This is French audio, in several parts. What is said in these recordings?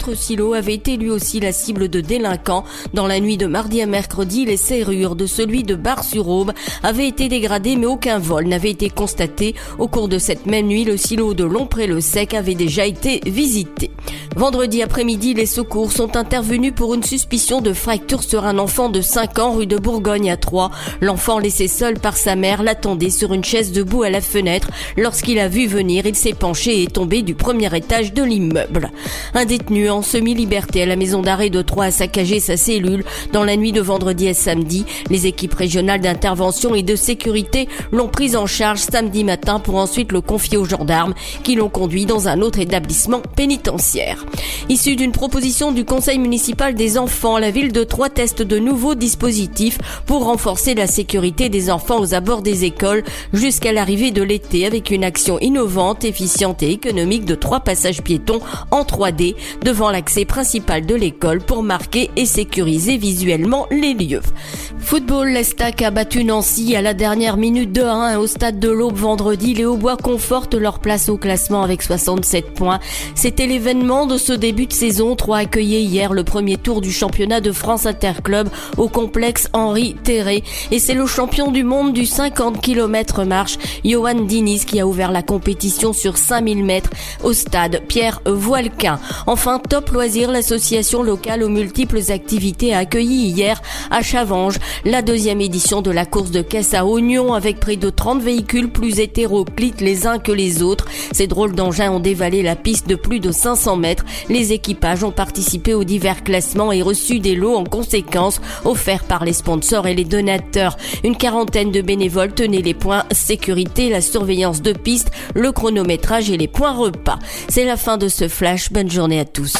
Un autre silo avait été lui aussi la cible de délinquants. Dans la nuit de mardi à mercredi, les serrures de celui de Bar-sur-Aube avaient été dégradées mais aucun vol n'avait été constaté. Au cours de cette même nuit, le silo de Lompré-le-Sec avait déjà été visité. Vendredi après-midi, les secours sont intervenus pour une suspicion de fracture sur un enfant de 5 ans rue de Bourgogne à Troyes. L'enfant laissé seul par sa mère l'attendait sur une chaise debout à la fenêtre. Lorsqu'il a vu venir, il s'est penché et est tombé du premier étage de l'immeuble. Un détenu en semi-liberté à la maison d'arrêt de Troyes a saccagé sa cellule dans la nuit de vendredi à samedi. Les équipes régionales d'intervention et de sécurité l'ont pris en charge samedi matin pour ensuite le confier aux gendarmes qui l'ont conduit dans un autre établissement pénitentiaire. Issu d'une proposition du conseil municipal des enfants, la ville de Troyes teste de nouveaux dispositifs pour renforcer la sécurité des enfants aux abords des écoles jusqu'à l'arrivée de l'été avec une action innovante, efficiente et économique de trois passages piétons en 3D devant l'accès principal de l'école pour marquer et sécuriser visuellement les lieux. Football, l'Estac a battu Nancy à la dernière minute de 1 au stade de l'Aube vendredi. Les Haubois confortent leur place au classement avec 67 points. C'était l'événement de ce début de saison. Trois accueillait hier le premier tour du championnat de France Interclub au complexe Henri Terré. Et c'est le champion du monde du 50 km marche, Johan Diniz, qui a ouvert la compétition sur 5000 mètres au stade Pierre Voilquin. Enfin, Top Loisirs, l'association locale aux multiples activités, a accueilli hier à Chavanges la deuxième édition de la course de caisse à oignons avec près de 30 véhicules plus hétéroclites les uns que les autres. Ces drôles d'engins ont dévalé la piste de plus de 500 mètres. Les équipages ont participé aux divers classements et reçu des lots en conséquence offerts par les sponsors et les donateurs. Une quarantaine de bénévoles tenaient les points sécurité, la surveillance de piste, le chronométrage et les points repas. C'est la fin de ce flash. Bonne journée à tous.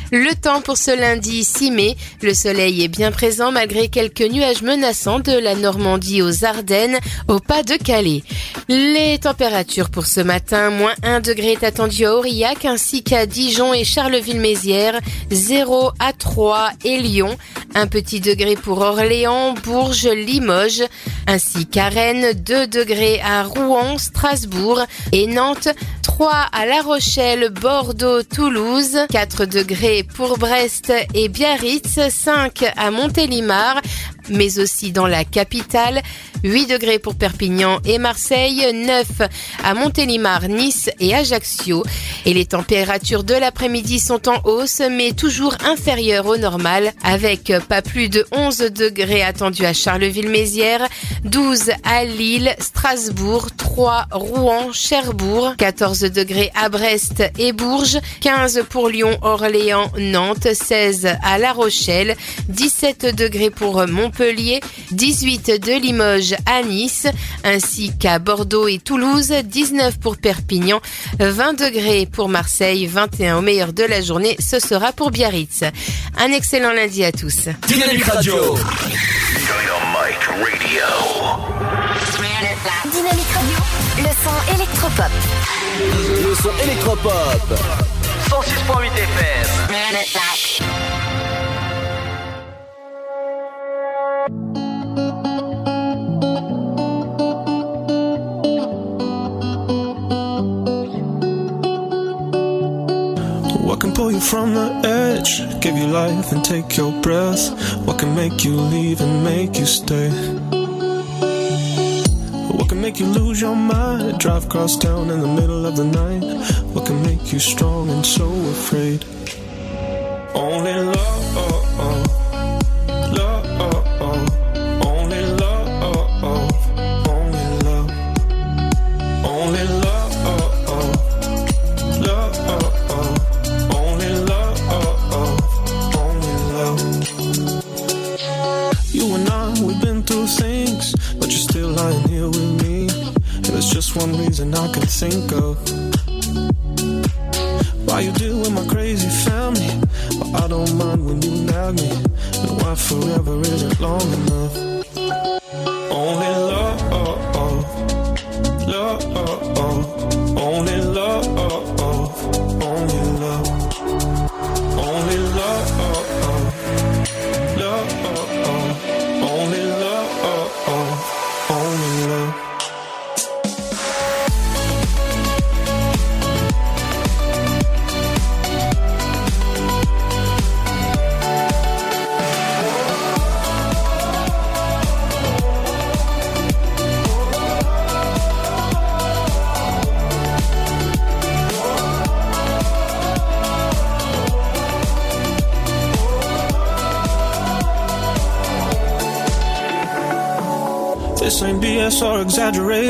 le temps pour ce lundi 6 mai, le soleil est bien présent malgré quelques nuages menaçants de la Normandie aux Ardennes au pas de Calais. Les températures pour ce matin, moins 1 degré est attendu à Aurillac ainsi qu'à Dijon et Charleville-Mézières, 0 à 3 et Lyon, un petit degré pour Orléans, Bourges, Limoges, ainsi qu'à Rennes, 2 degrés à Rouen, Strasbourg et Nantes, 3 à La Rochelle, Bordeaux, Toulouse, 4 degrés pour Brest et Biarritz, 5 à Montélimar, mais aussi dans la capitale, 8 degrés pour Perpignan et Marseille, 9 à Montélimar, Nice et Ajaccio. Et les températures de l'après-midi sont en hausse, mais toujours inférieures au normal, avec pas plus de 11 degrés attendus à Charleville-Mézières, 12 à Lille, Strasbourg, 3 Rouen, Cherbourg, 14 degrés à Brest et Bourges, 15 pour Lyon, Orléans, Nantes, 16 à La Rochelle, 17 degrés pour Montpellier, 18 de Limoges à Nice, ainsi qu'à Bordeaux et Toulouse, 19 pour Perpignan, 20 degrés pour Marseille, 21 au meilleur de la journée, ce sera pour Biarritz. Un excellent lundi à tous. Dynamique Radio. Dynamite Radio. Dynamique Radio. Le son électropop. Le son électropop. 106.8 FM. Pull you from the edge? Give you life and take your breath. What can make you leave and make you stay? What can make you lose your mind? Drive across town in the middle of the night. What can make you strong and so afraid? Only love, love, just one reason I can think of. Why you deal with my crazy family? But I don't mind when you nag me. No, why forever isn't long enough.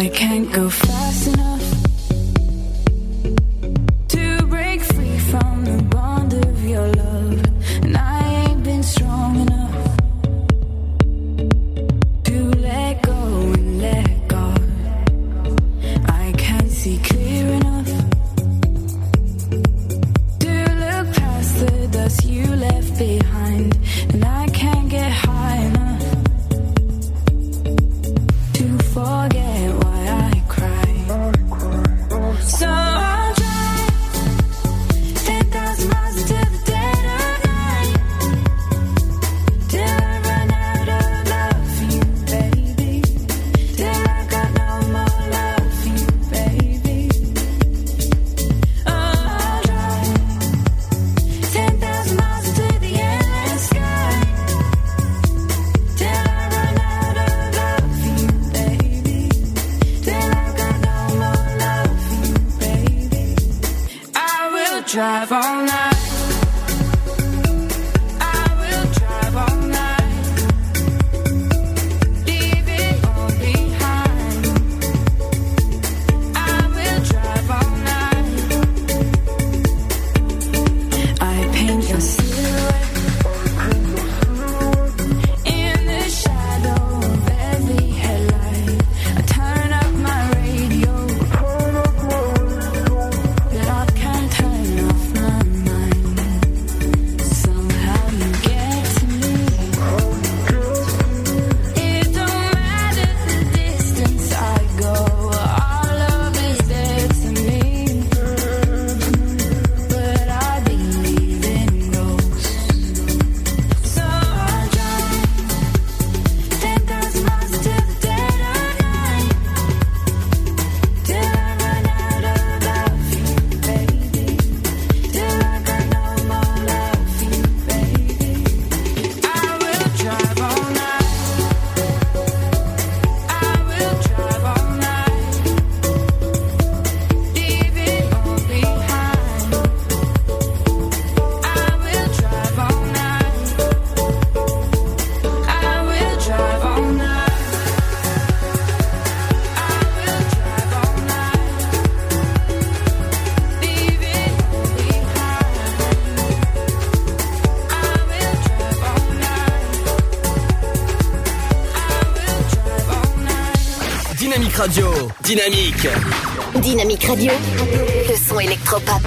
I can't go fast enough. Radio. Dynamique. Dynamique Radio. Le son électropop.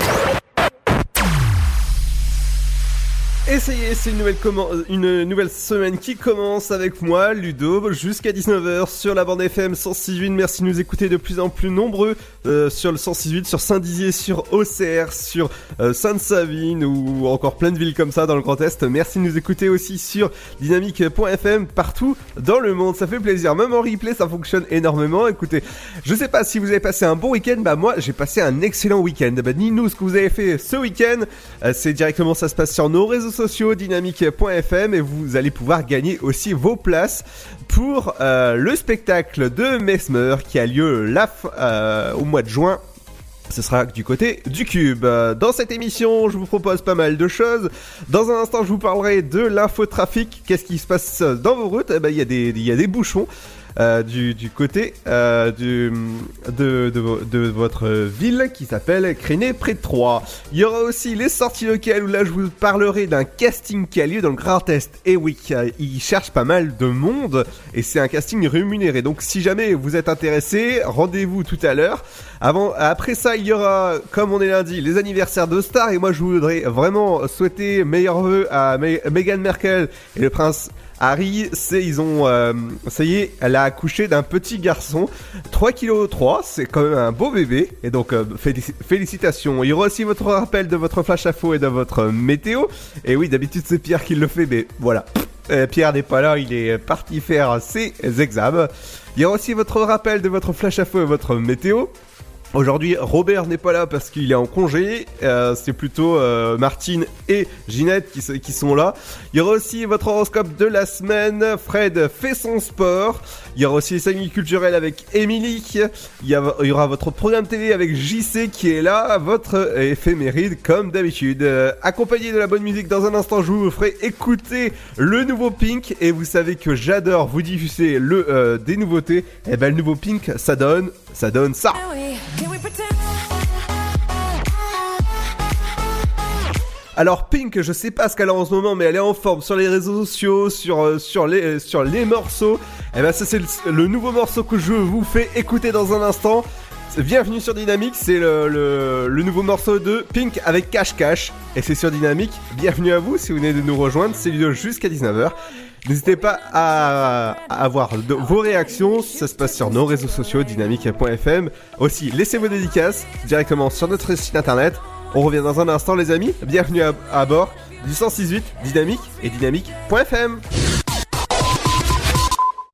Et ça y est, c'est une nouvelle, commen- une nouvelle semaine qui commence avec moi, Ludo, jusqu'à 19h sur la bande FM 106.8. Merci de nous écouter de plus en plus nombreux euh, sur le 106.8, sur Saint-Dizier, sur OCR, sur euh, Sainte-Savine ou encore plein de villes comme ça dans le Grand Est. Merci de nous écouter aussi sur dynamique.fm partout dans le monde. Ça fait plaisir. Même en replay, ça fonctionne énormément. Écoutez, je sais pas si vous avez passé un bon week-end. Bah moi, j'ai passé un excellent week-end. Bah dis-nous ce que vous avez fait ce week-end. Euh, c'est directement, ça se passe sur nos réseaux sociaux, dynamique.fm et vous allez pouvoir gagner aussi vos places pour euh, le spectacle de Mesmer qui a lieu euh, au mois de juin ce sera du côté du cube. Dans cette émission, je vous propose pas mal de choses. Dans un instant, je vous parlerai de l'infotrafic. Qu'est-ce qui se passe dans vos routes? Eh ben, il y a des bouchons. Euh, du, du côté euh, du, de, de, de votre ville qui s'appelle Créné près de Troyes. Il y aura aussi les sorties locales où là je vous parlerai d'un casting qui a lieu dans le Grand Est. Et oui, ils cherchent pas mal de monde et c'est un casting rémunéré. Donc si jamais vous êtes intéressé, rendez-vous tout à l'heure. Avant, après ça, il y aura, comme on est lundi, les anniversaires de stars. Et moi, je voudrais vraiment souhaiter meilleurs vœux à Me- Meghan Merkel et le prince Harry. C'est, ils ont, euh, ça y est, elle a accouché d'un petit garçon, 3 kg 3. C'est quand même un beau bébé. Et donc, euh, félici- félicitations. Il y aura aussi votre rappel de votre flash info et de votre météo. Et oui, d'habitude, c'est Pierre qui le fait, mais voilà. Euh, Pierre n'est pas là, il est parti faire ses examens. Il y aura aussi votre rappel de votre flash info et votre météo. Aujourd'hui, Robert n'est pas là parce qu'il est en congé. Euh, c'est plutôt euh, Martine et Ginette qui, sont là. Il y aura aussi votre horoscope de la semaine. Fred fait son sport. Il y aura aussi les familles culturelles avec Émilie. Il y, aura votre programme télé avec JC qui est là. Votre éphéméride comme d'habitude. Euh, accompagné de la bonne musique dans un instant, je vous ferai écouter le nouveau Pink. Et vous savez que j'adore vous diffuser le, euh, des nouveautés. Et ben le nouveau Pink, ça donne, ça donne ça. Alors Pink, je sais pas ce qu'elle a en ce moment, mais elle est en forme sur les réseaux sociaux, sur euh, euh, les morceaux. Et ben ça c'est le, nouveau morceau que je vous fais écouter dans un instant. Bienvenue sur Dynamique, c'est le, nouveau morceau de Pink avec Cash Cash et c'est sur Dynamique. Bienvenue à vous si vous venez de nous rejoindre, c'est Ludo jusqu'à 19h. N'hésitez pas à, avoir vos réactions, ça se passe sur nos réseaux sociaux, dynamique.fm. Aussi, laissez vos dédicaces directement sur notre site internet. On revient dans un instant les amis, bienvenue à, à bord du 168 Dynamique et dynamique.fm.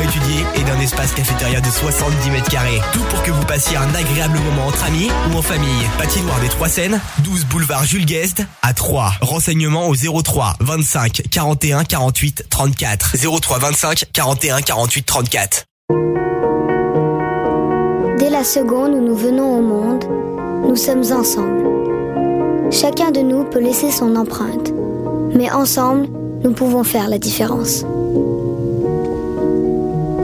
étudiée et d'un espace cafétéria de 70 mètres carrés. Tout pour que vous passiez un agréable moment entre amis ou en famille. Patinoire des Trois Seines, 12 boulevard Jules Guest à 3. Renseignements au 03 25 41 48 34. 03 25 41 48 34. Dès la seconde où nous venons au monde, nous sommes ensemble. Chacun de nous peut laisser son empreinte, mais ensemble, nous pouvons faire la différence.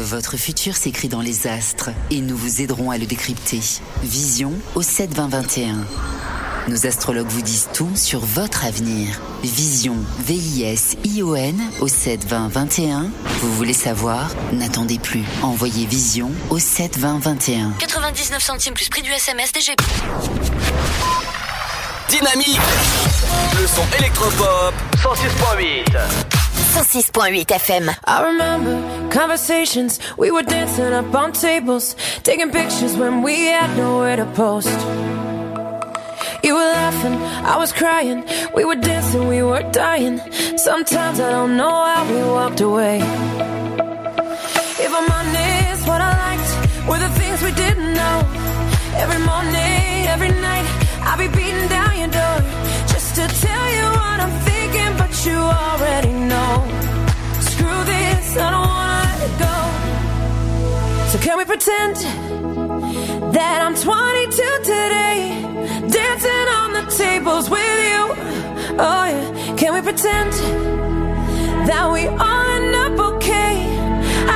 Votre futur s'écrit dans les astres et nous vous aiderons à le décrypter. Vision au 7 20 21. Nos astrologues vous disent tout sur votre avenir. Vision, V-I-S-I-O-N au 7 20 21. Vous voulez savoir? N'attendez plus. Envoyez Vision au 7 20 21. 99 centimes plus prix du SMS DGP. Dynamique Le son électropop 106.8 106.8 FM. I remember conversations, we were dancing up on tables, taking pictures when we had nowhere to post. You were laughing, I was crying, we were dancing, we were dying. Sometimes I don't know how we walked away. Pretend that I'm 22 today, dancing on the tables with you? Oh yeah, can we pretend that we all end up okay?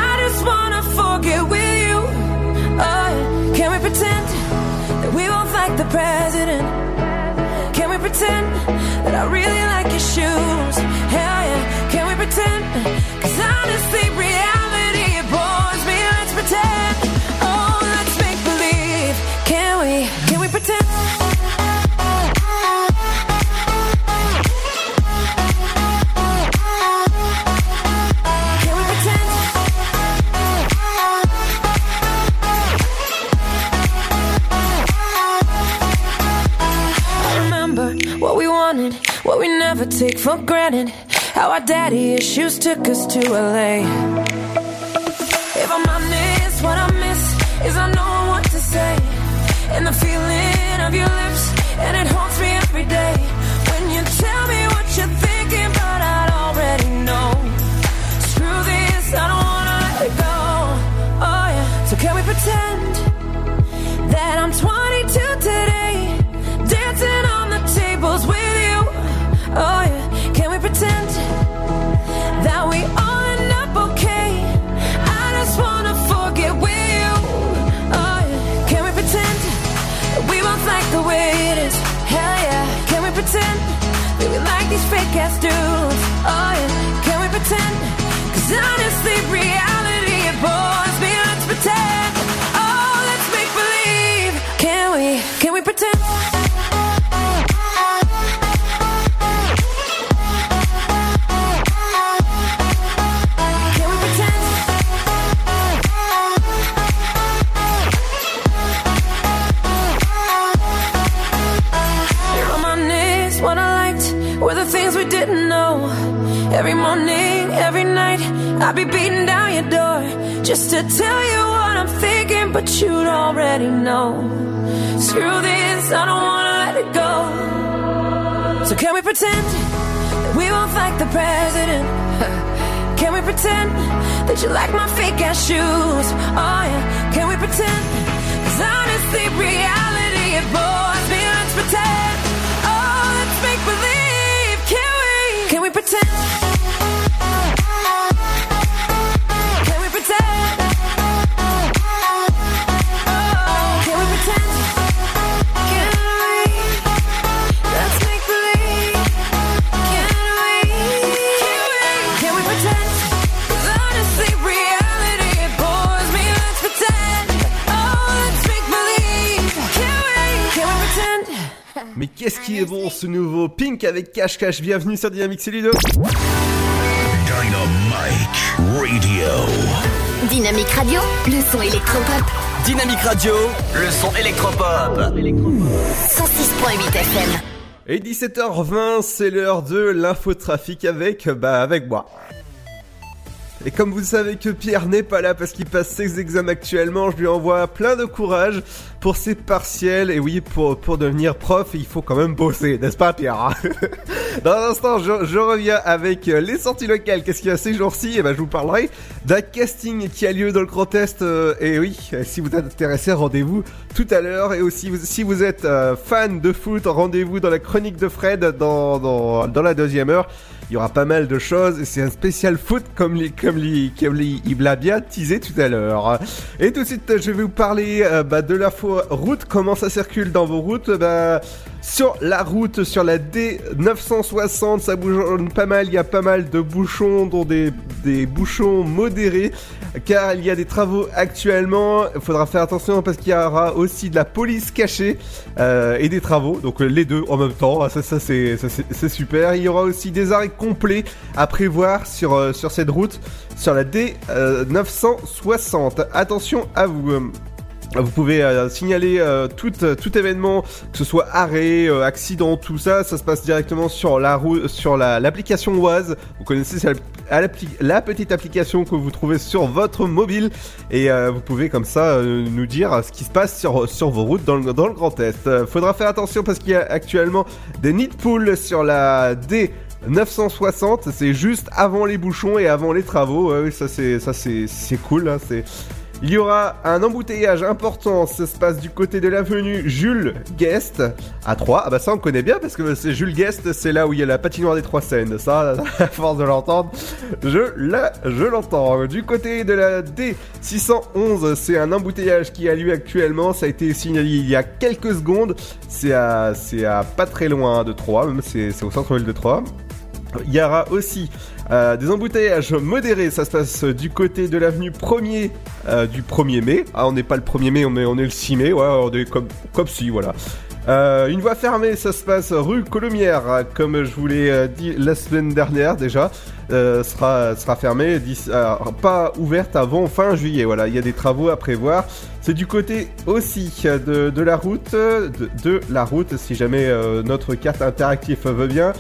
I just wanna forget with you. Oh yeah, can we pretend that we both like the president? Can we pretend that I really like your shoes? Hell yeah, can we pretend? Cause honestly, what we never take for granted. How our daddy issues took us to LA. If I'm honest, what I miss is I know what to say. And the feeling of your lips, and it haunts me every day. When you tell me what you're thinking, but I these fake ass dudes? Oh yeah, can we pretend? Cause honestly, reality I'd be beating down your door just to tell you what I'm thinking, but you'd already know. Screw this, I don't wanna let it go. So can we pretend that we both like the president? Can we pretend that you like my fake ass shoes? Oh yeah, can we pretend? Cause honestly, reality it bores me. Let's pretend. Oh, let's make believe. Can we? Can we pretend? Qu'est-ce qui est bon ce nouveau Pink avec Cash Cash Bienvenue sur Dynamic c'est Ludo. Dynamite Radio. Dynamique Radio, le son électropop. Dynamique Radio, le son électropop. 106.8 FM. Et 17h20, c'est l'heure de l'infotrafic avec, bah, avec moi. Et comme vous savez que Pierre n'est pas là parce qu'il passe ses examens actuellement, je lui envoie plein de courage pour ses partiels. Et oui, pour, pour devenir prof, il faut quand même bosser, n'est-ce pas Pierre hein Dans un instant, je, je reviens avec euh, les sorties locales. Qu'est-ce qu'il y a ces jours-ci? Et ben, je vous parlerai d'un casting qui a lieu dans le Grand Est. euh, et oui, euh, si vous êtes intéressé, rendez-vous tout à l'heure. Et aussi, si vous êtes fan de foot, rendez-vous dans la chronique de Fred dans, dans, dans la deuxième heure. Il y aura pas mal de choses c'est un spécial foot comme, les, comme, les, comme les- il l'a bien teasé tout à l'heure. Et tout de suite, je vais vous parler euh, bah, de l'info route, comment ça circule dans vos routes. Bah, sur la route, sur la D960, ça bouge pas mal, il y a pas mal de bouchons, dont des, bouchons modérés, car il y a des travaux actuellement. Il faudra faire attention parce qu'il y aura aussi de la police cachée euh, et des travaux, donc euh, les deux en même temps, ça, ça c'est ça, c'est- super. Il y aura aussi des arrêts complet à prévoir sur, euh, sur cette route, sur la D960. Attention à vous. Vous pouvez euh, signaler euh, tout, euh, tout événement, que ce soit arrêt, accident, tout ça, ça se passe directement sur la sur la- l'application Oise. Vous connaissez la, la petite application que vous trouvez sur votre mobile et vous pouvez comme ça nous dire ce qui se passe sur, vos routes dans le, dans le Grand Est. Faudra faire attention parce qu'il y a actuellement des nids de poules sur la D. 960, c'est juste avant les bouchons et avant les travaux. Ça c'est ça c'est cool. hein, il y aura un embouteillage important, ça se passe du côté de l'avenue Jules Guest à 3. Ah bah ça on connaît bien parce que c'est Jules Guest, c'est là où il y a la patinoire des trois scènes. Ça, à force de l'entendre, je la, je l'entends. Du côté de la D611, c'est un embouteillage qui a lieu actuellement, ça a été signalé il y a quelques secondes. C'est à, c'est à pas très loin de 3, même c'est c'est au centre-ville de 3. Il y aura aussi euh, des embouteillages modérés, ça se passe du côté de l'avenue 1er euh, du 1er mai. Ah, on n'est pas le 1er mai, on est, le 6 mai, ouais, on est comme, comme si, voilà. Euh, une voie fermée, ça se passe rue Colomière, comme je vous l'ai dit la semaine dernière déjà, euh, sera, sera fermée, pas ouverte avant fin juillet. Voilà, il y a des travaux à prévoir. C'est du côté aussi de, la route, de, la route, si jamais notre carte interactive veut bien.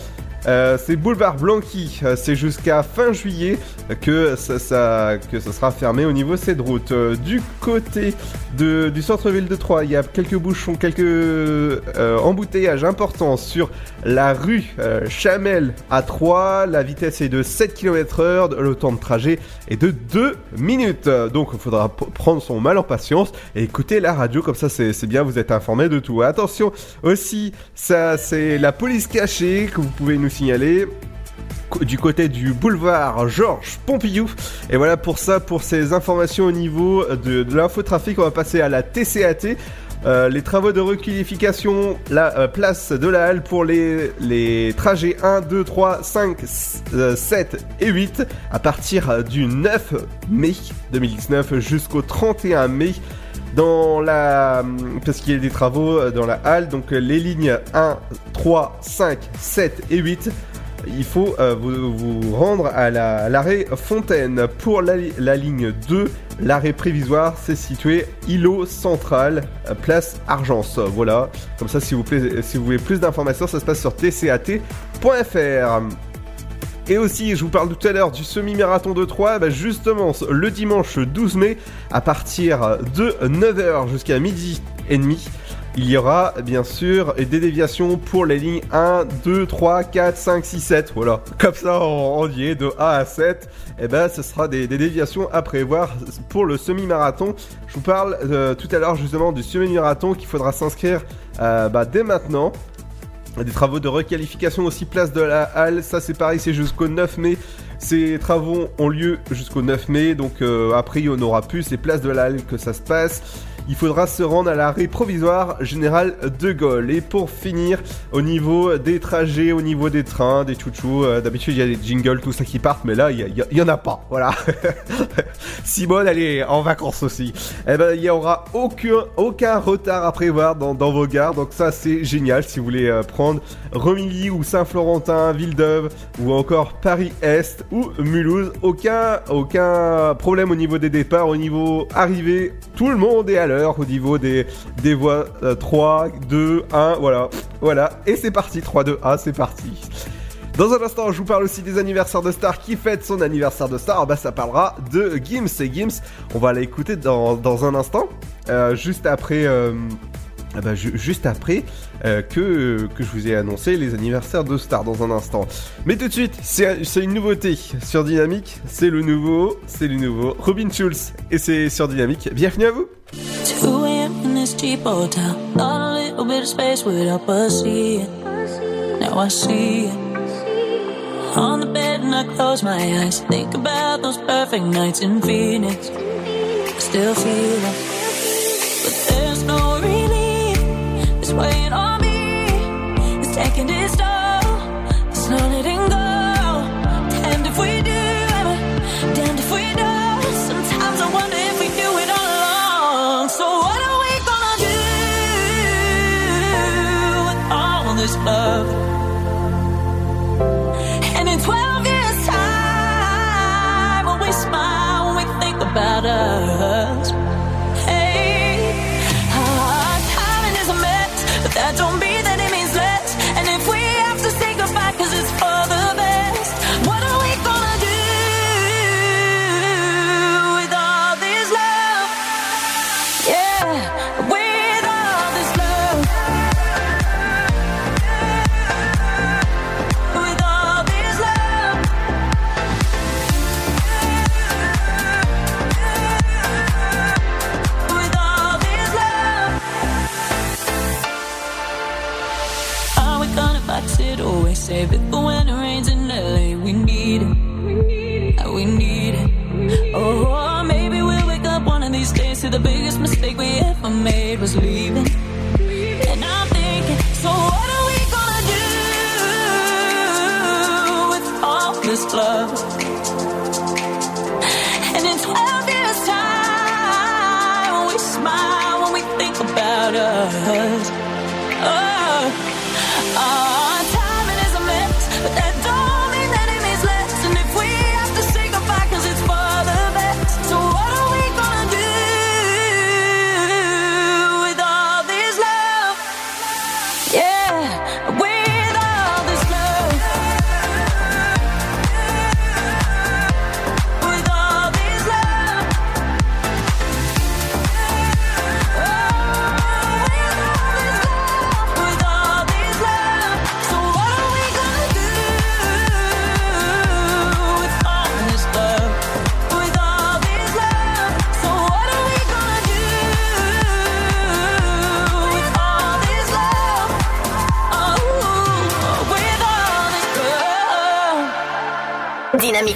Euh, c'est boulevard Blanqui, euh, c'est jusqu'à fin juillet que ça, que sera fermé au niveau de cette route. Euh, du côté de, du centre-ville de Troyes, il y a quelques bouchons, quelques embouteillages importants sur la rue Chamel à 3. La vitesse est de 7 km heure, le temps de trajet est de 2 minutes. Donc il faudra prendre son mal en patience et écouter la radio, comme ça c'est c'est bien, vous êtes informé de tout. Attention aussi, ça c'est la police cachée que vous pouvez nous signaler du côté du boulevard Georges Pompidou. Et voilà pour ça, pour ces informations au niveau de, de l'infotrafic, on va passer à la TCAT. Euh, les travaux de requalification, la euh, place de la halle pour les, les trajets 1, 2, 3, 5, s- euh, 7 et 8 à partir du 9 mai 2019 jusqu'au 31 mai dans la parce qu'il y a des travaux euh, dans la halle. Donc euh, les lignes 1 3 5 7 et 8 il faut euh, vous, rendre à la- à l'arrêt Fontaine. Pour la, li- la ligne 2 l'arrêt prévisoire c'est situé îlot central place Argence. Voilà. Comme ça si vous, plaît- si vous voulez plus d'informations ça se passe sur tcat.fr et aussi, je vous parle tout à l'heure du semi-marathon de Troyes, bah justement, le dimanche 12 mai, à partir de 9h jusqu'à midi et demi, il y aura bien sûr des déviations pour les lignes 1, 2, 3, 4, 5, 6, 7. Voilà, comme ça on, y est de A à 7. Et ben ce sera des, des déviations à prévoir pour le semi-marathon. Je vous parle euh, tout à l'heure justement du semi-marathon qu'il faudra s'inscrire euh, bah, dès maintenant. Des travaux de requalification aussi place de la halle, ça c'est pareil, c'est jusqu'au 9 mai. Ces travaux ont lieu jusqu'au 9 mai, donc euh, après en aura plus, c'est place de la halle que ça se passe. Il faudra se rendre à l'arrêt provisoire général de Gaulle. Et pour finir, au niveau des trajets, au niveau des trains, des chouchous, euh, d'habitude il y a des jingles, tout ça qui partent, mais là il y, y y en a pas, voilà. Simone, elle est en vacances aussi. Eh ben, il n'y aura aucun, retard à prévoir dans, vos gares. Donc ça, c'est génial si vous voulez euh, prendre Remilly ou Saint-Florentin, Villeneuve ou encore Paris-Est ou Mulhouse. Aucun, aucun problème au niveau des départs, au niveau arrivée. Tout le monde est à l'heure au niveau des, euh, 3, 2, 1, voilà. Voilà. Et c'est parti, 3, 2, 1, c'est parti. Dans un instant, je vous parle aussi des anniversaires de Star qui fête son anniversaire de Star. Ah Bah, ça parlera de Gims et Gims. On va l'écouter dans, dans un instant, euh, juste après. euh, ah bah, ju- juste après euh, que, que je vous ai annoncé les anniversaires de Star dans un instant. Mais tout de suite, c'est une nouveauté sur Dynamique. C'est le nouveau, c'est le nouveau Robin Schulz et c'est sur Dynamique. Bienvenue à vous. 2 a.m. in this cheap hotel. Thought a little bit of space would help us see it. Now I see it. On the bed and I close my eyes. Think about those perfect nights in Phoenix. I still feel it. But there's no relief. It's weighing on me. It's taking its toll. There's ever made was leaving.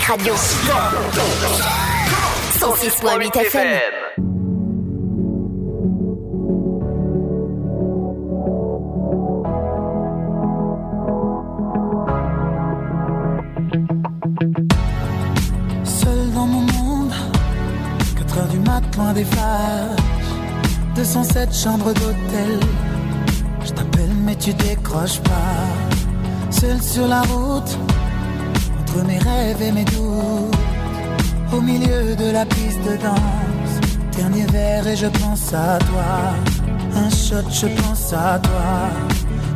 Radio. 106.8 FM. Seul dans mon monde, 4 heures du mat, loin des flashs. 207 chambres d'hôtel. Je t'appelle, mais tu décroches pas. Seul sur la route, mes rêves et mes doutes. Au milieu de la piste de danse. Dernier verre et je pense à toi. Un shot, je pense à toi.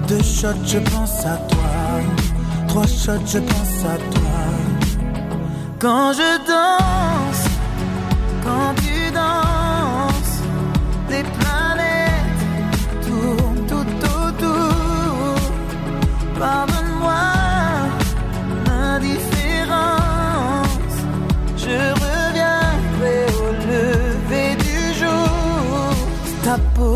Deux shots, je pense à toi. Trois shots, je pense à toi. Quand je danse,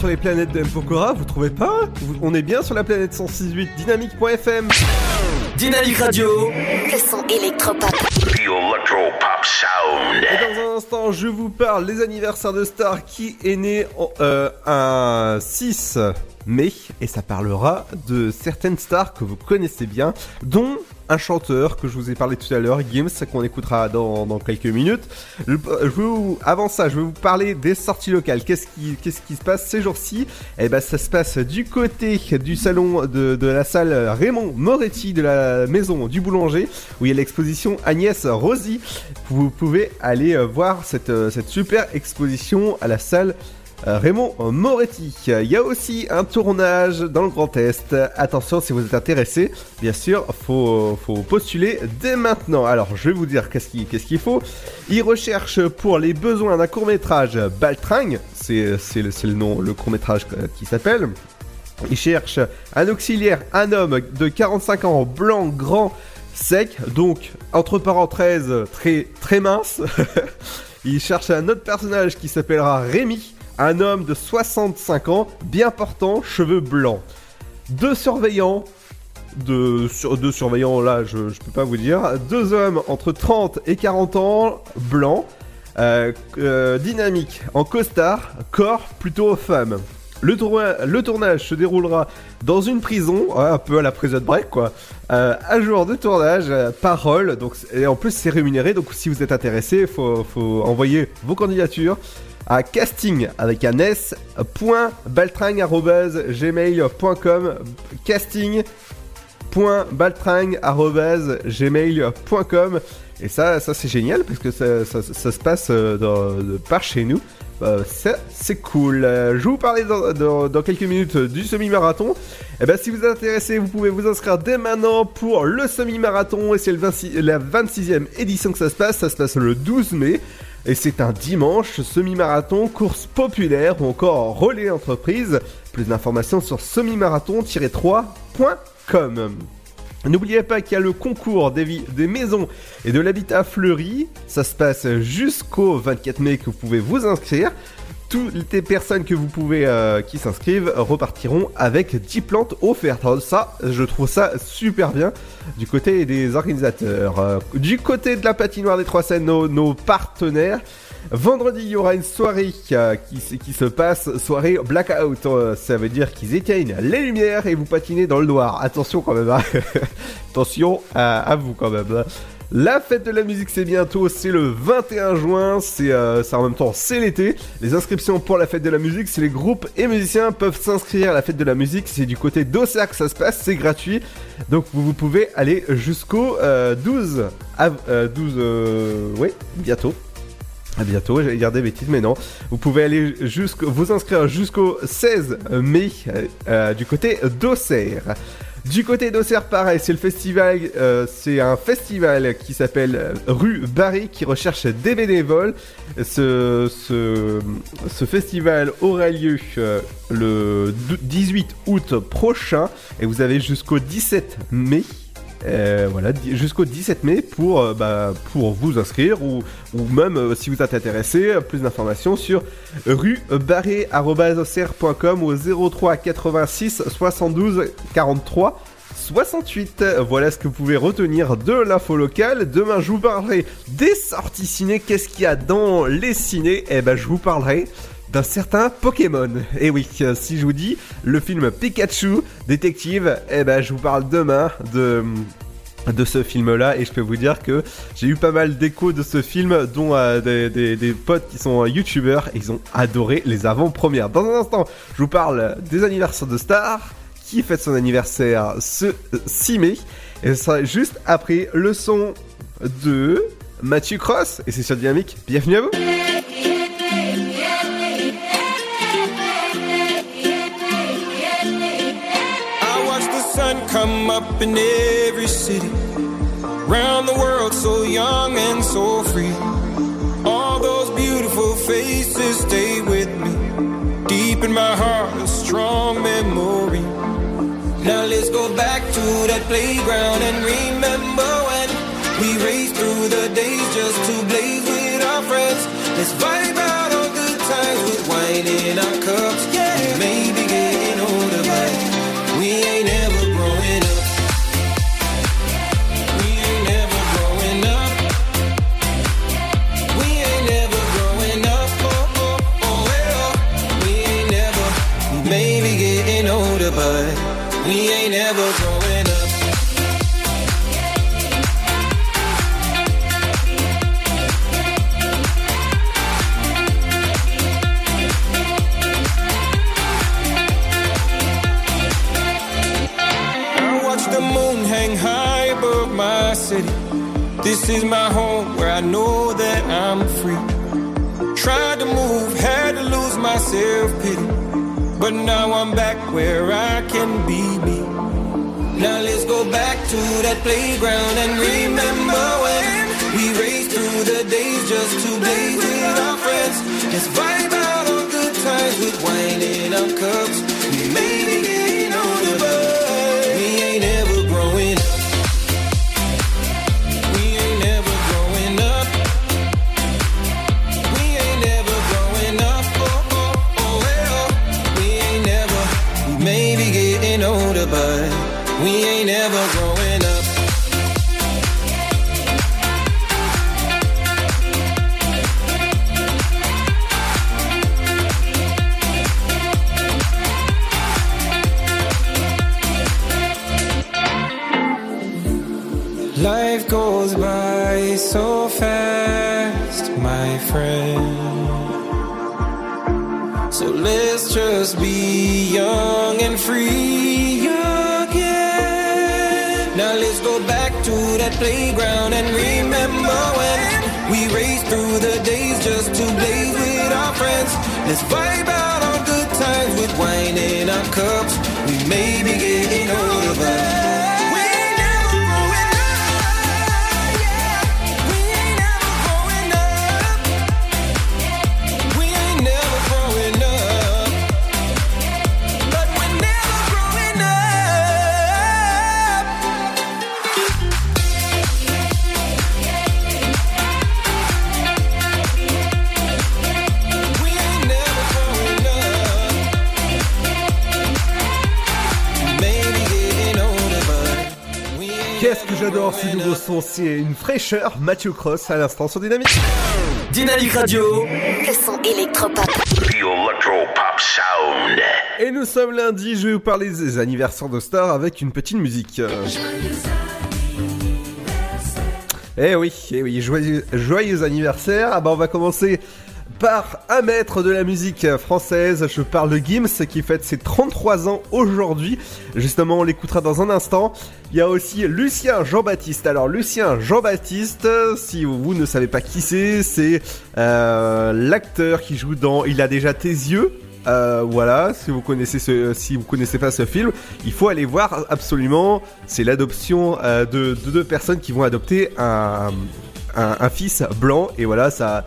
Sur les planètes de M. Pokora, vous trouvez pas Vous- On est bien sur la planète 106.8 dynamique.fm Dynamique Radio. Le son électropop. Sound. Et dans un instant, je vous parle des anniversaires de stars qui est né en, euh, un 6 mai? Et ça parlera de certaines stars que vous connaissez bien, dont un chanteur que je vous ai parlé tout à l'heure, Gims, qu'on écoutera dans, quelques minutes. Vous- avant ça, je vais vous parler des sorties locales. Qu'est-ce qui, se passe ces jours-ci? Eh ben, ça se passe du côté du salon de, la salle Raymond Moretti de la maison du boulanger, où il y a l'exposition Agnès Rosy. Vous pouvez aller euh, voir cette, euh, cette super exposition à la salle euh, Raymond Moretti. Il y a aussi un tournage dans le Grand Est. Attention, si vous êtes intéressé, bien sûr, faut, faut postuler dès maintenant. Alors, je vais vous dire qu'est-ce qu'il faut. Il recherche pour les besoins d'un court-métrage Baltringue, c'est c'est le, c'est le nom, le court-métrage euh, qui s'appelle. Il cherche un auxiliaire, un homme de 45 ans, blanc, grand, sec, donc entre parenthèses très très mince. Il cherche un autre personnage qui s'appellera Rémi, un homme de 65 ans, bien portant, cheveux blancs. Deux surveillants, sur, deux surveillants là, je, je peux pas vous dire. Deux hommes entre 30 et 40 ans, blancs, euh, euh, dynamique, en costard, corps plutôt femme. Le, le tournage se déroulera dans une prison, ouais, un peu à la prison break quoi. Euh, un jour de tournage, euh, parole, donc et en plus c'est rémunéré, donc si vous êtes intéressé, faut, faut envoyer vos candidatures à casting avec un s gmail.com casting baltringue.gmail.com et ça, c'est génial parce que ça, ça- se passe euh, par chez nous. Euh, c'est cool. Euh, je vous parler dans, dans- quelques minutes du semi-marathon. Et ben, si vous êtes intéressé, vous pouvez vous inscrire dès maintenant pour le semi-marathon. Et c'est le 26 la 26e édition que ça se passe. Ça se passe le 12 mai. Et c'est un dimanche, semi-marathon, course populaire ou encore relais entreprise. Plus d'informations sur semi-marathon-3.com. N'oubliez pas qu'il y a le concours des, maisons et de l'habitat fleuri. Ça se passe jusqu'au 24 mai que vous pouvez vous inscrire. Toutes les personnes que vous pouvez euh, qui s'inscrivent repartiront avec 10 plantes offertes. Alors ça, je trouve ça super bien du côté des organisateurs. Euh, du côté de la patinoire des Trois Seines, nos, partenaires. Vendredi, il y aura une soirée euh, qui, se- passe, soirée blackout. Ça veut dire qu'ils éteignent les lumières et vous patinez dans le noir. Attention quand même, hein. attention à, à vous quand même. hein. La fête de la musique c'est bientôt, c'est le 21 juin, c'est euh, en même temps c'est l'été. Les inscriptions pour la fête de la musique, c'est les groupes et musiciens peuvent s'inscrire à la fête de la musique, c'est du côté d'Auxerre que ça se passe, c'est gratuit. Donc vous, pouvez aller jusqu'au euh, 12 av- euh, 12 euh, oui, bientôt. À bientôt, j'allais des bêtises, mais non. Vous pouvez aller jusqu'au, vous inscrire jusqu'au 16 mai euh, euh, du côté d'Auxerre. Du côté d'Auxerre, pareil, c'est le festival, euh, c'est un festival qui s'appelle euh, Rue Barry qui recherche des bénévoles. Ce, ce, festival aura lieu euh, le 18 août prochain et vous avez jusqu'au 17 mai euh, voilà, jusqu'au 17 mai pour, euh, bah, pour vous inscrire ou, même euh, si vous êtes intéressé, plus d'informations sur ruebarré.com ou au 03 86 72 43 68. Voilà ce que vous pouvez retenir de l'info locale. Demain, je vous parlerai des sorties ciné. Qu'est-ce qu'il y a dans les ciné Eh ben, je vous parlerai d'un certain Pokémon. Et oui, euh, si je vous dis le film Pikachu détective, eh ben, je vous parle demain de de ce film-là et je peux vous dire que j'ai eu pas mal d'échos de ce film dont euh, des, des- potes qui sont euh, youtubeurs et ils ont adoré les avant-premières. Dans un instant, je vous parle des anniversaires de stars qui fête son anniversaire ce euh, 6 mai? Et ce sera juste après le son de Mathieu Cross et c'est sur Dynamique. Bienvenue à vous. Sun come up in every city. Round the world, so young and so free. All those beautiful faces stay with me. Deep in my heart, a strong memory. Now let's go back to that playground and remember when we raced through the days just to blaze with our friends. Let's vibe out on good times with wine in our cups. Is my home where I know that I'm free. Tried to move, had to lose my self pity. But now I'm back where I can be me. Now let's go back to that playground and remember when we raced through the days just to blaze with our friends. Let's vibe out on good times with wine in our cups. But we ain't ever growing fight J'adore ce nouveau son, c'est une fraîcheur. Mathieu Cross à l'instant sur Dynamique. Dynamique Radio. Le son électropop. Sound. Et nous sommes lundi, je vais vous parler des anniversaires de stars avec une petite musique. Eh oui, eh oui, joyeux, joyeux anniversaire. Ah bah on va commencer par un maître de la musique française. Je parle de Gims qui fête ses 33 ans aujourd'hui. Justement, on l'écoutera dans un instant. Il y a aussi Lucien Jean-Baptiste. Alors Lucien Jean-Baptiste, si vous ne savez pas qui c'est, c'est euh, l'acteur qui joue dans Il a déjà tes yeux. Euh, voilà, si vous connaissez ce, connaissez pas ce film, il faut aller voir absolument. C'est l'adoption euh, de, de deux personnes qui vont adopter un fils blanc et voilà, ça,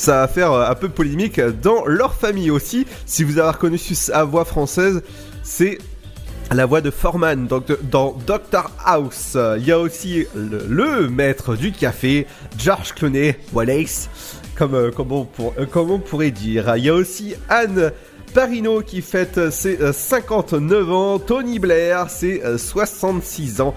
ça va faire euh, un peu polémique dans leur famille aussi. Si vous avez reconnu sa voix française, c'est la voix de Foreman donc dans Doctor House. Il y a aussi le, maître du café, George Clooney, Wallace, comme, euh, comme, on, pour- euh, comme on pourrait dire. Il y a aussi Anne Parino qui fête ses euh, 59 ans, Tony Blair ses euh, 66 ans.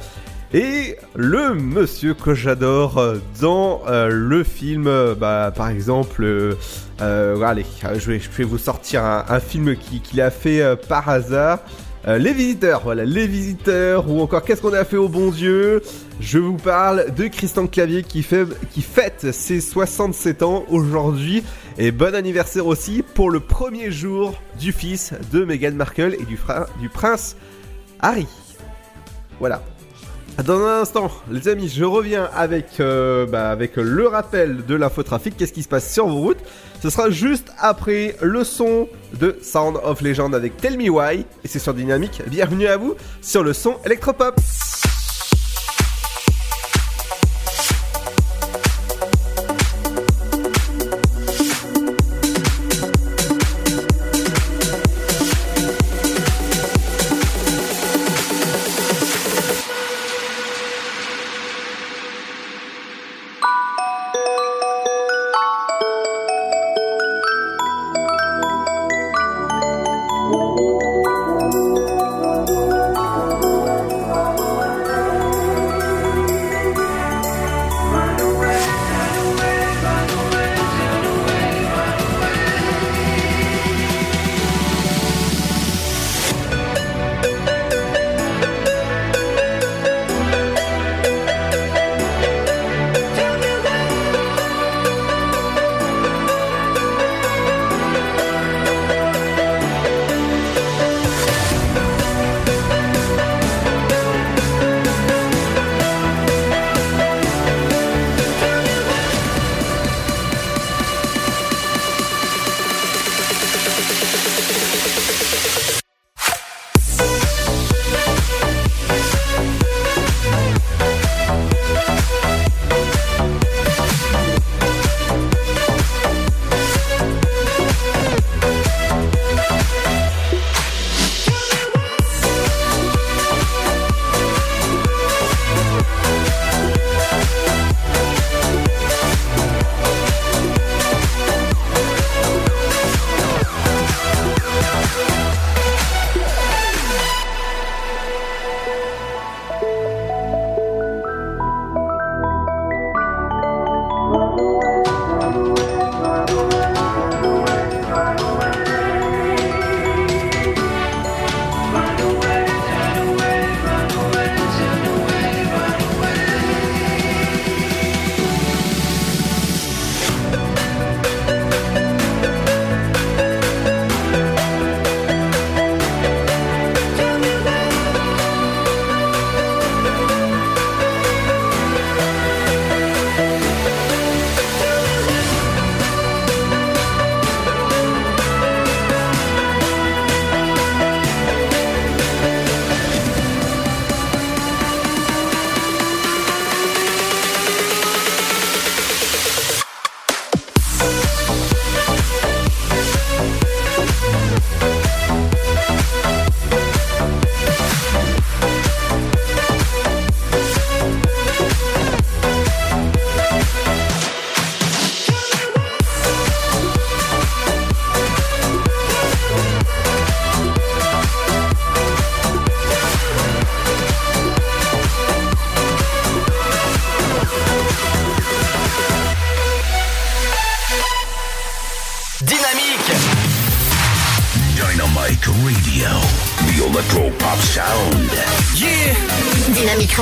Et le monsieur que j'adore dans euh, le film, euh, bah, par exemple, euh, allez, je vais, vous sortir un, film qui- qu'il a fait par hasard. Les visiteurs, voilà, les visiteurs, ou encore qu'est-ce qu'on a fait au bon Dieu? Je vous parle de Christian Clavier qui, fête ses 67 ans aujourd'hui. Et bon anniversaire aussi pour le premier jour du fils de Meghan Markle et du, du prince Harry. Voilà. Dans un instant, les amis, je reviens avec, euh, bah, avec le rappel de l'infotrafic. Qu'est-ce qui se passe sur vos routes? Ce sera juste après le son de Sound of Legend avec Tell Me Why. Et c'est sur Dynamique. Bienvenue à vous sur le son électropop.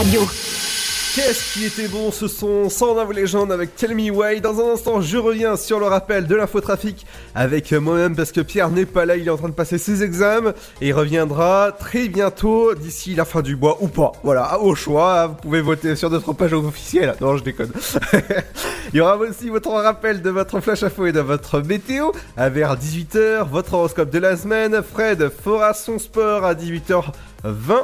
Qu'est-ce qui était bon ce son? Sound of Legend avec Tell Me Why Dans un instant, je reviens sur le rappel de l'infotrafic avec moi-même parce que Pierre n'est pas là, il est en train de passer ses examens et il reviendra très bientôt d'ici la fin du mois ou pas. Voilà, au choix, vous pouvez voter sur notre page officielle. Non, je déconne. il y aura aussi votre rappel de votre flash info et de votre météo à vers 18h, votre horoscope de la semaine. Fred fera son sport à 18h20.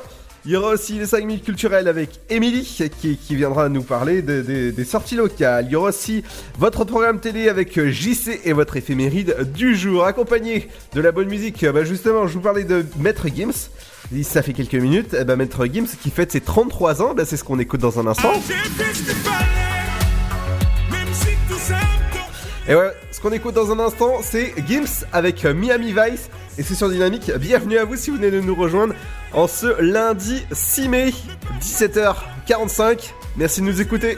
Il y aura aussi les 5 minutes culturelles avec Émilie qui, qui viendra nous parler de- de- des sorties locales. Il y aura aussi votre programme télé avec JC et votre éphéméride du jour, accompagné de la bonne musique. Bah justement, je vous parlais de Maître Gims. Ça fait quelques minutes. Eh ben, Maître Gims qui fête ses 33 ans, bah, c'est ce qu'on écoute dans un instant. Et ouais, ce qu'on écoute dans un instant, c'est Gims avec Miami Vice. Et c'est sur Dynamique. Bienvenue à vous si vous venez de nous rejoindre en ce lundi 6 mai, 17h45. Merci de nous écouter.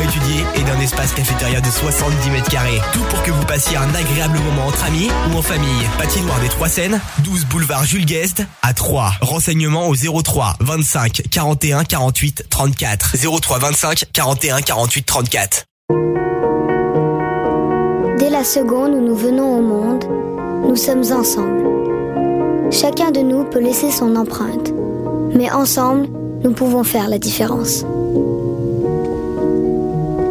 étudiée et d'un espace cafétéria de 70 mètres carrés. Tout pour que vous passiez un agréable moment entre amis ou en famille. Patinoire des Trois Seines, 12 boulevard Jules Guest à 3. Renseignements au 03 25 41 48 34. 03 25 41 48 34. Dès la seconde où nous venons au monde, nous sommes ensemble. Chacun de nous peut laisser son empreinte, mais ensemble, nous pouvons faire la différence.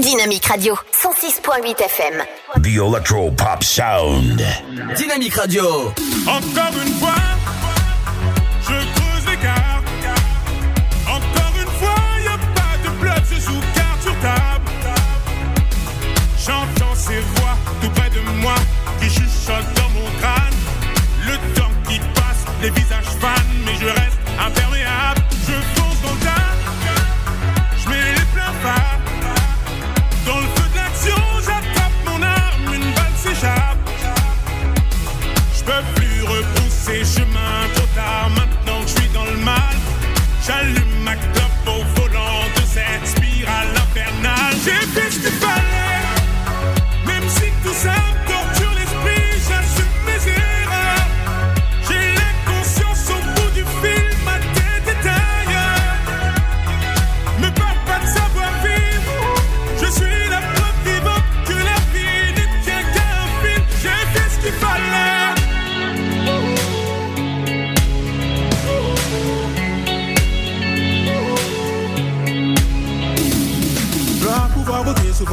Dynamique Radio, 106.8 FM. The Electro Pop Sound. Dynamique Radio. Encore une fois, je creuse l'écart. Encore une fois, y a pas de bluff, je joue carte sur table. J'entends ces voix tout près de moi qui chuchotent dans mon crâne. Le temps qui passe, les visages fans, c'est chemin.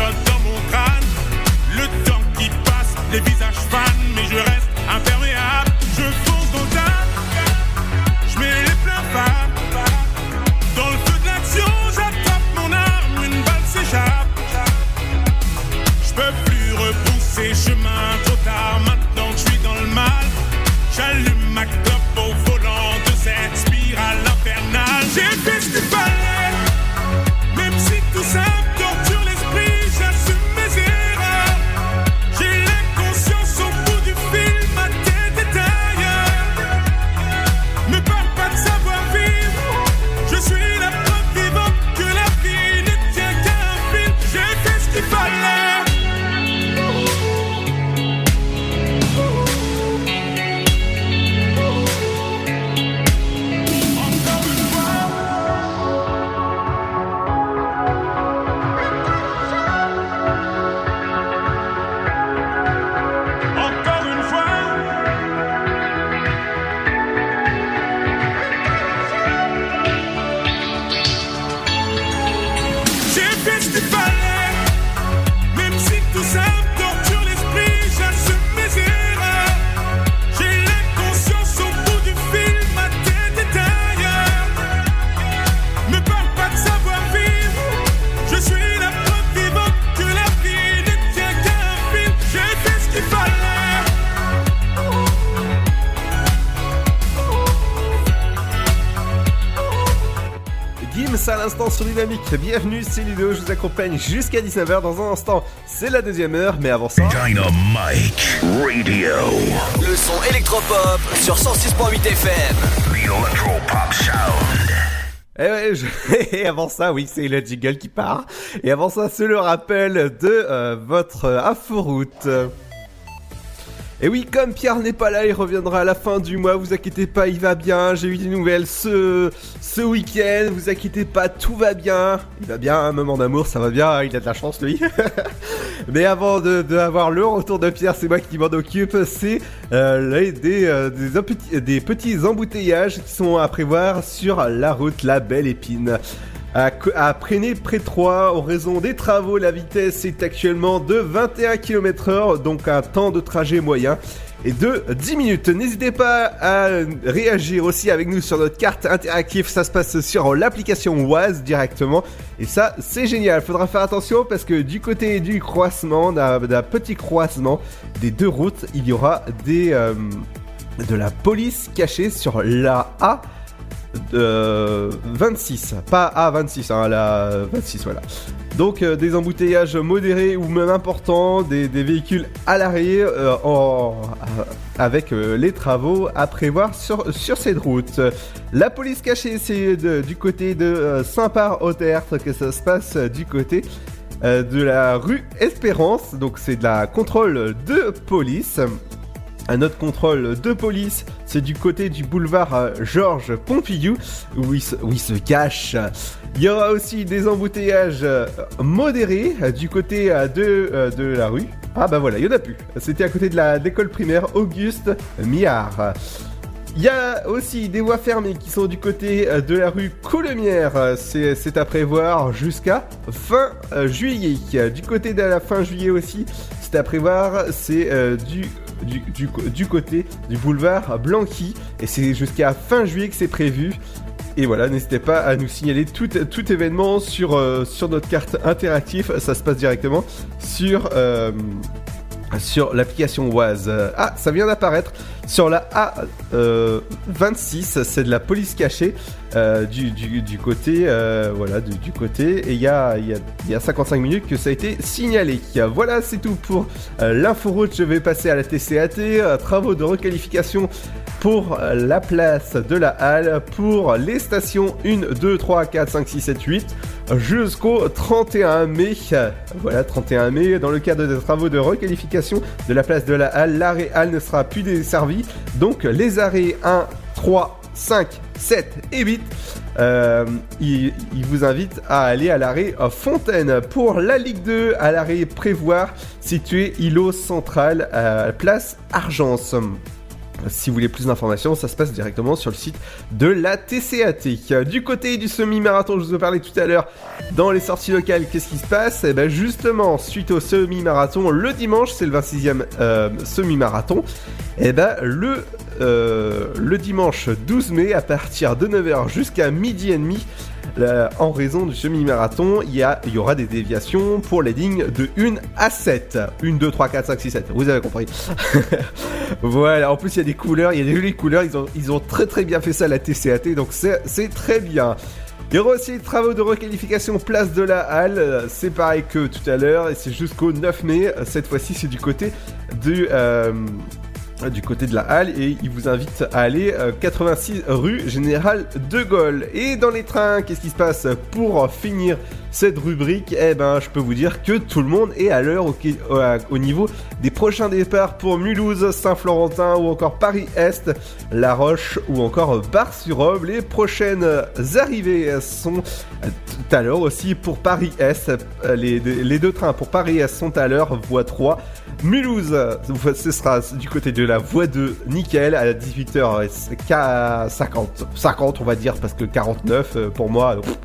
qui sur Dynamique. Bienvenue, c'est Ludo, je vous accompagne jusqu'à 19h. Dans un instant, c'est la deuxième heure, mais avant ça. Dynamite Radio. Le son électropop sur 106.8 FM. The Electropop Sound. Et, ouais, je- et avant ça, oui, c'est le jingle qui part. Et avant ça, c'est le rappel de euh, votre euh, inforoute. Et oui, comme Pierre n'est pas là, il reviendra à la fin du mois. Vous inquiétez pas, il va bien. J'ai eu des nouvelles ce, week-end. Vous inquiétez pas, tout va bien. Il va bien, un moment d'amour, ça va bien. Il a de la chance, lui. Mais avant de, le retour de Pierre, c'est moi qui m'en occupe. C'est euh, euh, des petits embouteillages qui sont à prévoir sur la route La Belle Épine. À, à Préné près 3, en raison des travaux, la vitesse est actuellement de 21 km heure, donc un temps de trajet moyen et de 10 minutes. N'hésitez pas à réagir aussi avec nous sur notre carte interactive, ça se passe sur l'application Oise directement, et ça c'est génial. Faudra faire attention parce que du côté du croisement, d'un petit croisement des deux routes, il y aura des, euh, de la police cachée sur la A euh, 26, pas A26, hein, la 26, voilà. Donc euh, des embouteillages modérés ou même importants, des, véhicules à l'arrêt euh, en- euh, avec euh, les travaux à prévoir sur, cette route. La police cachée, c'est du côté de euh, Saint-Par-au-Tertre que ça se passe euh, du côté euh, de la rue Espérance. Donc c'est de la contrôle de police. Un autre contrôle de police, c'est du côté du boulevard euh, Georges Pompidou, où il, se, cache. Il y aura aussi des embouteillages euh, modérés euh, du côté de, la rue. Ah bah voilà, il y en a plus. C'était à côté de l'école primaire Auguste Miard. Il y a aussi des voies fermées qui sont du côté de la rue Coulemière. C'est à prévoir jusqu'à fin juillet. Du côté de la fin juillet aussi, c'est à prévoir. C'est du, du, du, côté du boulevard Blanqui. Et c'est jusqu'à fin juillet que c'est prévu. Et voilà, n'hésitez pas à nous signaler tout, tout événement sur, euh, notre carte interactive. Ça se passe directement sur, euh, sur l'application. Euh, Ah, ça vient d'apparaître sur la A26, c'est de la police cachée euh, du, côté, euh, voilà, du, côté. Et il y a, y, a, il y a 55 minutes que ça a été signalé. Voilà, c'est tout pour euh, l'inforoute. Je vais passer à la TCAT, euh, travaux de requalification pour la place de la halle, pour les stations 1, 2, 3, 4, 5, 6, 7, 8, jusqu'au 31 mai. Voilà, 31 mai, dans le cadre des travaux de requalification de la place de la halle, l'arrêt halle ne sera plus desservi. Donc les arrêts 1, 3, 5, 7 et 8, euh, il, vous invite à aller à l'arrêt Fontaine. Pour la Ligue 2, à l'arrêt Prévoir, situé îlot central, place Argence. Si vous voulez plus d'informations, ça se passe directement sur le site de la TCAT. Du côté du semi-marathon, je vous ai parlé tout à l'heure, dans les sorties locales, qu'est-ce qui se passe? Et ben justement, suite au semi-marathon, le dimanche, c'est le 26e euh, semi-marathon, et ben le, euh, le dimanche 12 mai, à partir de 9h jusqu'à midi et demi, en raison du semi-marathon, il y, aura des déviations pour les lignes de 1 à 7. 1, 2, 3, 4, 5, 6, 7. Vous avez compris. voilà, en plus il y a des couleurs, il y a des jolies couleurs, ils ont, très très bien fait ça à la TCAT, donc c'est très bien. Il y aura aussi les travaux de requalification place de la halle, c'est pareil que tout à l'heure, et c'est jusqu'au 9 mai, cette fois-ci c'est du côté du... euh, du côté de la halle et il vous invite à aller euh, 86 rue Général de Gaulle. Et dans les trains, qu'est-ce qui se passe? Pour finir cette rubrique Eh ben, je peux vous dire que tout le monde est à l'heure au, au niveau des prochains départs pour Mulhouse, Saint-Florentin ou encore Paris-Est, La Roche ou encore Bar-sur-Aube. Les prochaines arrivées sont tout à l'heure aussi pour Paris-Est. Euh, Les, les deux trains pour Paris-Est sont à l'heure, voie 3. Mulhouse, ce sera du côté de la voie 2, nickel, à 18h50, 50 on va dire, parce que 49 euh, pour moi, pff.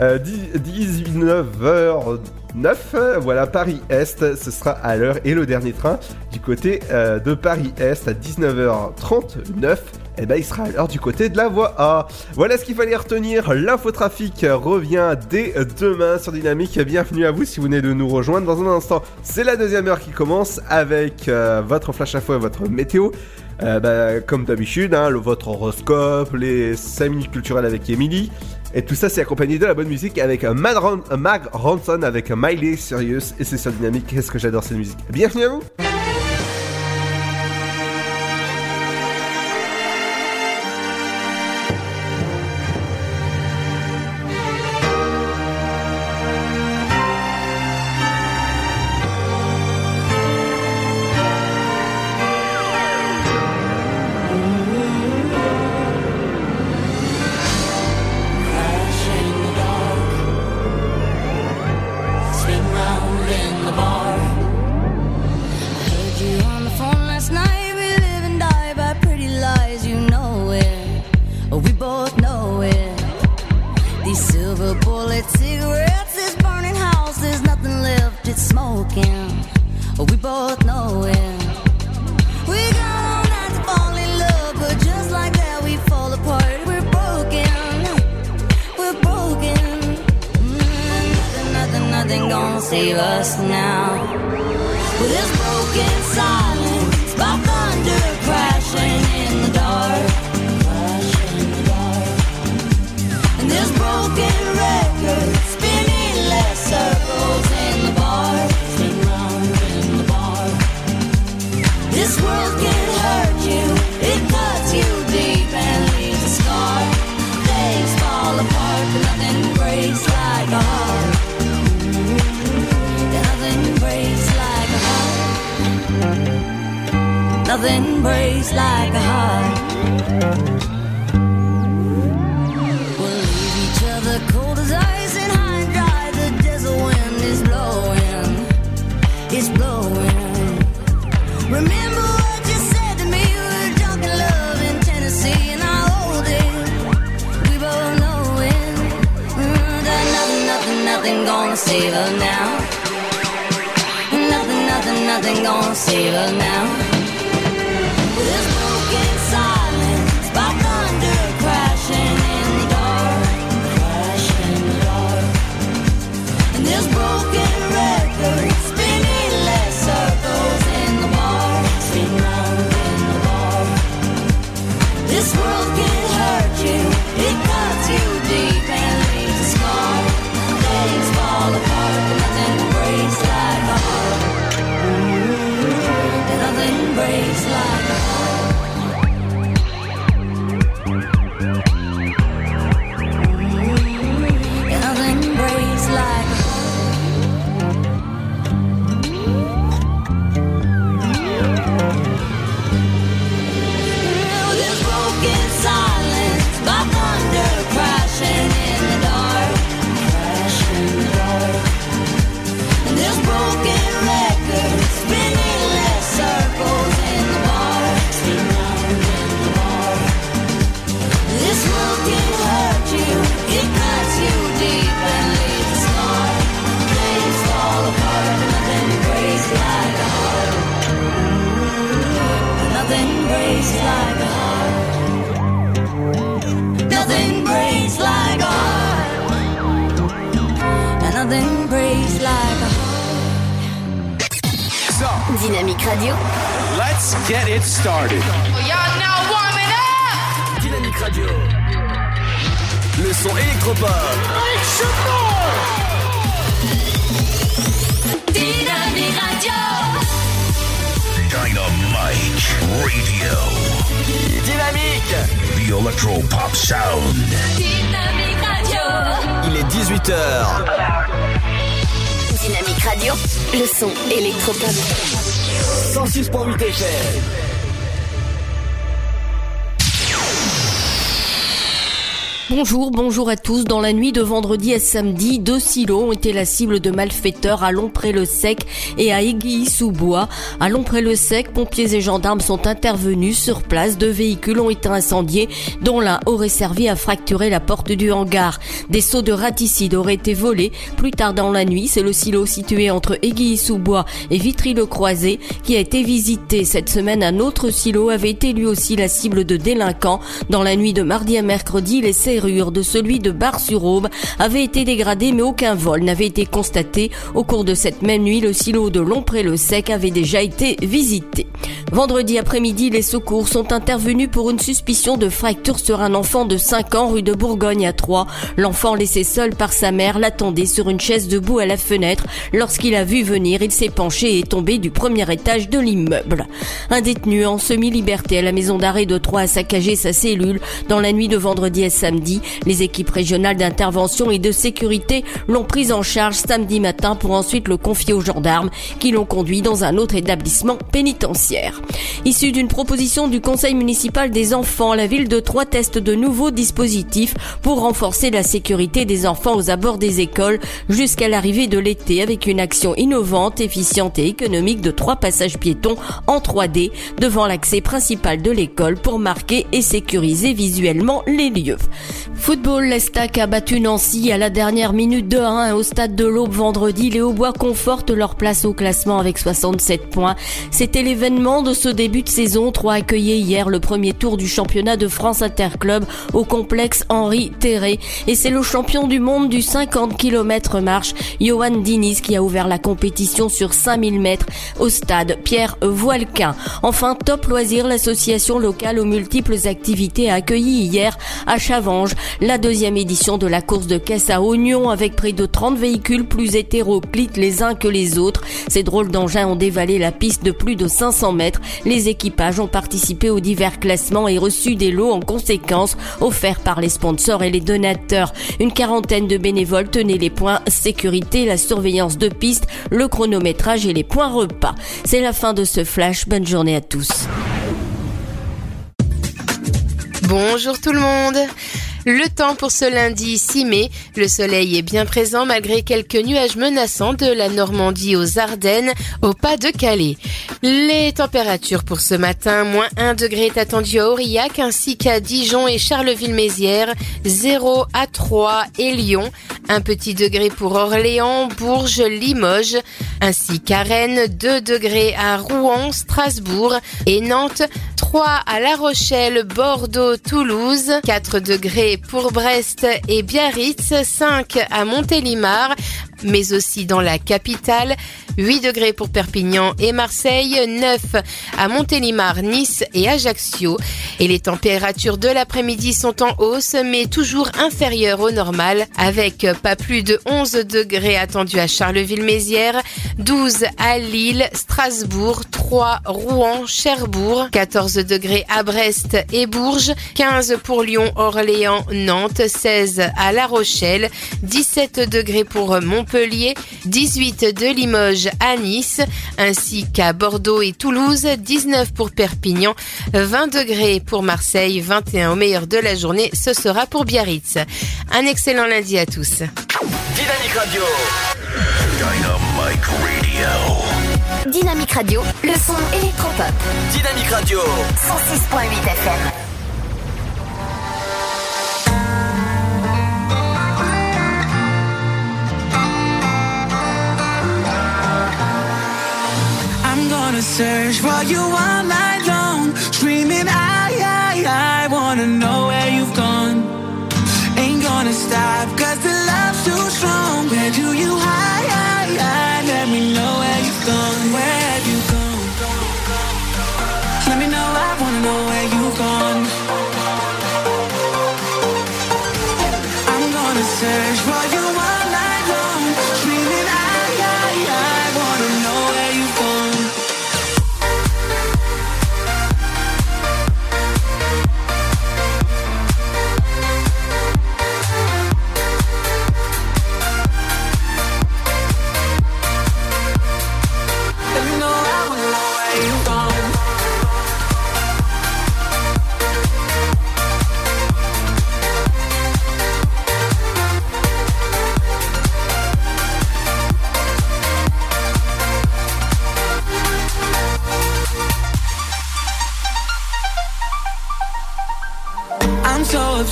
Euh, 19h09, voilà, Paris-Est, ce sera à l'heure, et le dernier train du côté euh, de Paris-Est à 19h39, eh ben, il sera alors du côté de la voie A. Voilà ce qu'il fallait retenir. L'infotrafic revient dès demain sur Dynamique. Bienvenue à vous si vous venez de nous rejoindre. Dans un instant, c'est la deuxième heure qui commence avec euh, votre flash info et votre météo. Euh, bah, comme d'habitude, hein, votre horoscope, les 5 minutes culturelles avec Emily. Et tout ça, c'est accompagné de la bonne musique avec Mag Ronson, avec Miley Serious. Et c'est sur Dynamique. Qu'est-ce que j'adore cette musique. Bienvenue à vous! Bonjour, bonjour à tous. Dans la nuit de vendredi à samedi, deux silos ont été la cible de malfaiteurs à Lompré-le-Sec et à Aiguilly-sous-Bois. À Lompré-le-Sec, pompiers et gendarmes sont intervenus sur place. Deux véhicules ont été incendiés, dont l'un aurait servi à fracturer la porte du hangar. Des seaux de raticide auraient été volés. Plus tard dans la nuit, c'est le silo situé entre Aiguilly-sous-Bois et Vitry-le-Croisé qui a été visité. Cette semaine, un autre silo avait été lui aussi la cible de délinquants. Dans la nuit de mardi à mercredi, les celui de Bar-sur-Aube avaient été dégradées mais aucun vol n'avait été constaté. Au cours de cette même nuit, le silo de Lompré-le-Sec avait déjà été visité. Vendredi après-midi, les secours sont intervenus pour une suspicion de fracture sur un enfant de 5 ans rue de Bourgogne à Troyes. L'enfant laissé seul par sa mère l'attendait sur une chaise debout à la fenêtre. Lorsqu'il a vu venir, il s'est penché et est tombé du premier étage de l'immeuble. Un détenu en semi-liberté à la maison d'arrêt de Troyes a saccagé sa cellule dans la nuit de vendredi à samedi. Les équipes régionales d'intervention et de sécurité l'ont pris en charge samedi matin pour ensuite le confier aux gendarmes qui l'ont conduit dans un autre établissement pénitentiaire. Issu d'une proposition du conseil municipal des enfants, la ville de Troyes teste de nouveaux dispositifs pour renforcer la sécurité des enfants aux abords des écoles jusqu'à l'arrivée de l'été avec une action innovante, efficiente et économique de trois passages piétons en 3D devant l'accès principal de l'école pour marquer et sécuriser visuellement les lieux. Football, l'Estac a battu Nancy à la dernière minute de 1 au stade de l'Aube vendredi. Les Haubois confortent leur place au classement avec 67 points. C'était l'événement de ce début de saison. Trois accueillait hier le premier tour du championnat de France Interclub au complexe Henri Terré. Et c'est le champion du monde du 50 km marche, Johan Diniz, qui a ouvert la compétition sur 5000 mètres au stade Pierre Voilquin. Enfin, Top Loisirs, l'association locale aux multiples activités, a accueilli hier à La deuxième édition de la course de caisse à oignons avec près de 30 véhicules plus hétéroclites les uns que les autres. Ces drôles d'engins ont dévalé la piste de plus de 500 mètres. Les équipages ont participé aux divers classements et reçu des lots en conséquence offerts par les sponsors et les donateurs. Une quarantaine de bénévoles tenaient les points sécurité, la surveillance de piste, le chronométrage et les points repas. C'est la fin de ce flash. Bonne journée à tous. Bonjour tout le monde le temps pour ce lundi 6 mai, le soleil est bien présent malgré quelques nuages menaçants de la Normandie aux Ardennes au pas de Calais. Les températures pour ce matin, moins 1 degré est attendu à Aurillac ainsi qu'à Dijon et Charleville-Mézières, 0 à 3 et Lyon, un petit degré pour Orléans, Bourges, Limoges, ainsi qu'à Rennes, 2 degrés à Rouen, Strasbourg et Nantes, 3 à La Rochelle, Bordeaux, Toulouse, 4 degrés pour Brest et Biarritz, 5 à Montélimar, mais aussi dans la capitale, 8 degrés pour Perpignan et Marseille, 9 à Montélimar, Nice et Ajaccio. Et les températures de l'après-midi sont en hausse, mais toujours inférieures au normal, avec pas plus de 11 degrés attendus à Charleville-Mézières, 12 à Lille, Strasbourg, 3 Rouen, Cherbourg, 14 degrés à Brest et Bourges, 15 pour Lyon, Orléans, Nantes, 16 à La Rochelle, 17 degrés pour Montpellier, 18 de Limoges à Nice, ainsi qu'à Bordeaux et Toulouse, 19 pour Perpignan, 20 degrés pour Marseille, 21 au meilleur de la journée, ce sera pour Biarritz. Un excellent lundi à tous. Dynamique Radio. Dynamic Radio. Dynamique Radio, le son électropop. Dynamique Radio. 106.8 FM. Gonna search for you all night long, screaming, I, I, I wanna know where you've gone. Ain't gonna stop, cause the love's too strong. Where do you hide? hide, hide? Let me know where you've gone. Where have you gone? Let me know, I wanna know where you've gone. I'm gonna search for you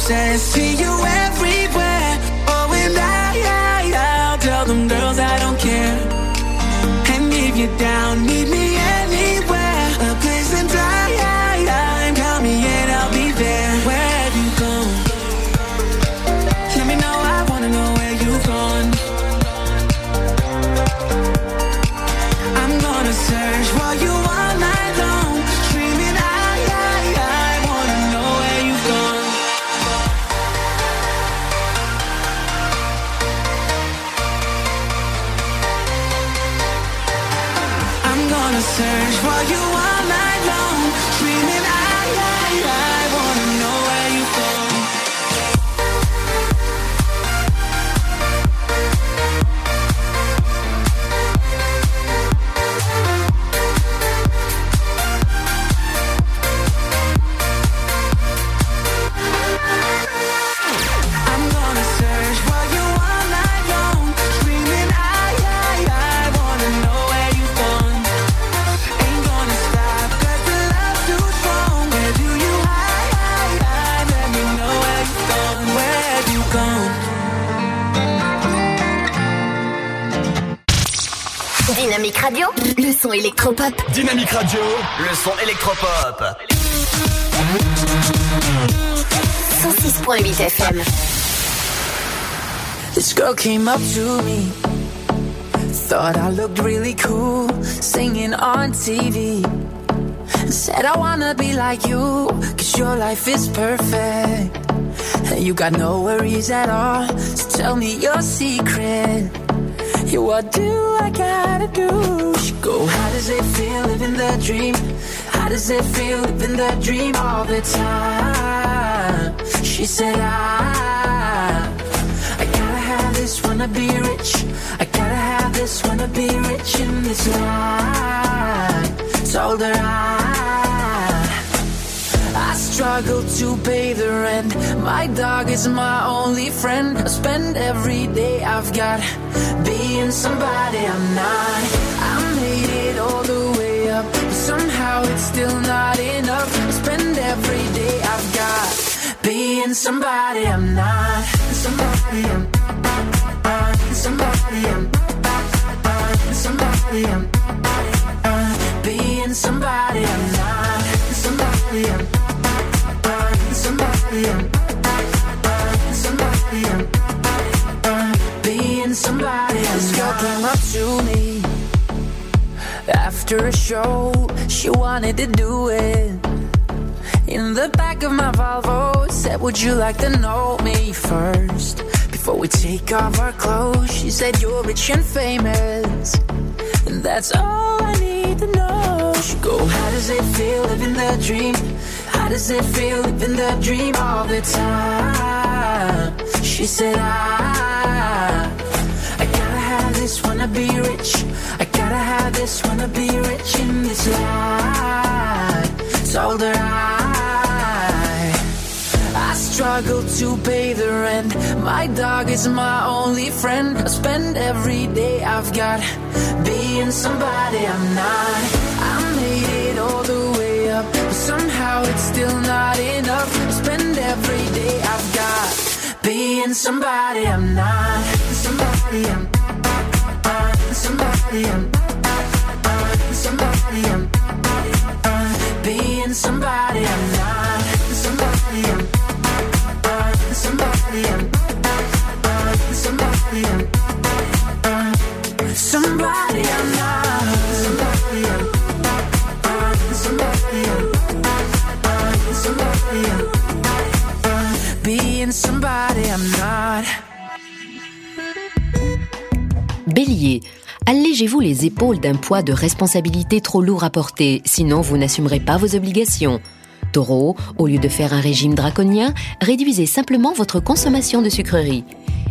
so obsessed, see you son électropop. Dynamique Radio, le son électropop. 106.8 FM. This girl came up to me. Thought I looked really cool singing on TV. Said I wanna be like you, cause your life is perfect. And you got no worries at all. So tell me your secret. Yeah, what do I gotta do? She go, how does it feel living the dream? How does it feel living the dream all the time? She said, I, I gotta have this, wanna be rich. I gotta have this, wanna be rich in this life. Told her I, I struggle to pay the rent. My dog is my only friend. I spend every day I've got being somebody I'm not. I made it all the way up, but somehow it's still not enough. I spend every day I've got being somebody I'm not. Somebody I'm. Somebody I'm. Somebody I'm. Being somebody I'm not. Somebody I'm. After a show. She wanted to do it. In the back of my Volvo, said, Would you like to know me first? Before we take off our clothes, she said, You're rich and famous. And that's all I need to know. She go, How does it feel living the dream? How does it feel living the dream all the time? She said, I, I gotta have this, wanna be rich. I gotta have this, wanna be rich in this life. Told her I, I struggle to pay the rent. My dog is my only friend. I spend every day I've got being somebody I'm not. Somehow it's still not enough. Spend every day I've got being somebody I'm not. Somebody I'm. Somebody I'm. Somebody I'm. Being somebody I'm not. Somebody I'm. Somebody I'm. Allégez-vous les épaules d'un poids de responsabilité trop lourd à porter, sinon vous n'assumerez pas vos obligations. Taureau, au lieu de faire un régime draconien, réduisez simplement votre consommation de sucreries.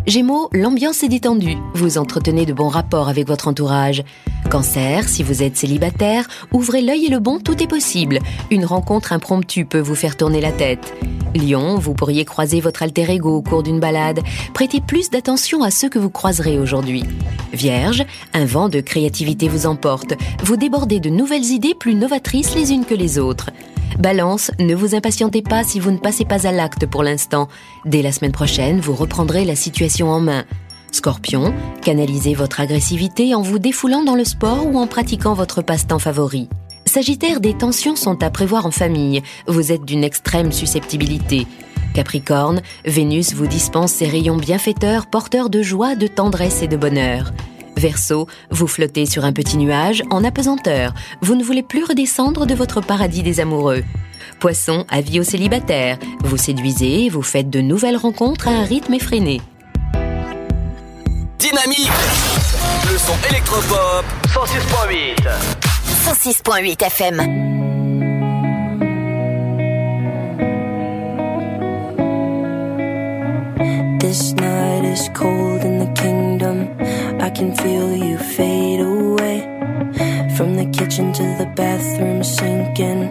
Gémeaux, l'ambiance est détendue, vous entretenez de bons rapports avec votre entourage. Cancer, si vous êtes célibataire, ouvrez l'œil et le bon, tout est possible. Une rencontre impromptue peut vous faire tourner la tête. Lion, vous pourriez croiser votre alter ego au cours d'une balade. Prêtez plus d'attention à ceux que vous croiserez aujourd'hui. Vierge, un vent de créativité vous emporte. Vous débordez de nouvelles idées plus novatrices les unes que les autres. Balance, ne vous impatientez pas si vous ne passez pas à l'acte pour l'instant. Dès la semaine prochaine, vous reprendrez la situation en main. Scorpion, canalisez votre agressivité en vous défoulant dans le sport ou en pratiquant votre passe-temps favori. Sagittaire, des tensions sont à prévoir en famille. Vous êtes d'une extrême susceptibilité. Capricorne, Vénus vous dispense ses rayons bienfaiteurs, porteurs de joie, de tendresse et de bonheur. Verseau, vous flottez sur un petit nuage en apesanteur. Vous ne voulez plus redescendre de votre paradis des amoureux. Poisson, avis aux célibataires. Vous séduisez et vous faites de nouvelles rencontres à un rythme effréné. Dynamique Le son électropop 106.8 106.8 FM. This night is cold can feel you fade away. From the kitchen to the bathroom sinking.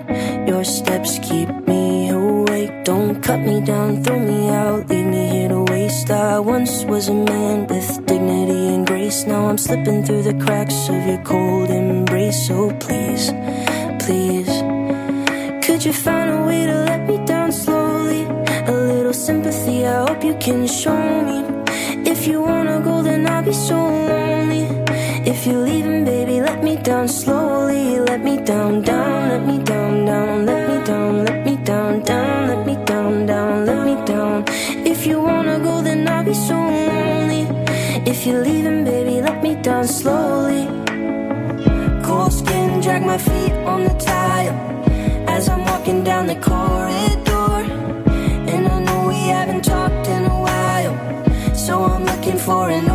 Your steps keep me awake. Don't cut me down, throw me out, leave me here to waste. I once was a man with dignity and grace. Now I'm slipping through the cracks of your cold embrace. So please, please. Could you find a way to let me down slowly? A little sympathy, I hope you can show me. Down, down, let me down, down, let me down, let me down, down, let me down, down, let me down. If you wanna go, then I'll be so lonely. If you're leaving, baby, let me down slowly. Cold skin, drag my feet on the tile as I'm walking down the corridor. And I know we haven't talked in a while, so I'm looking for an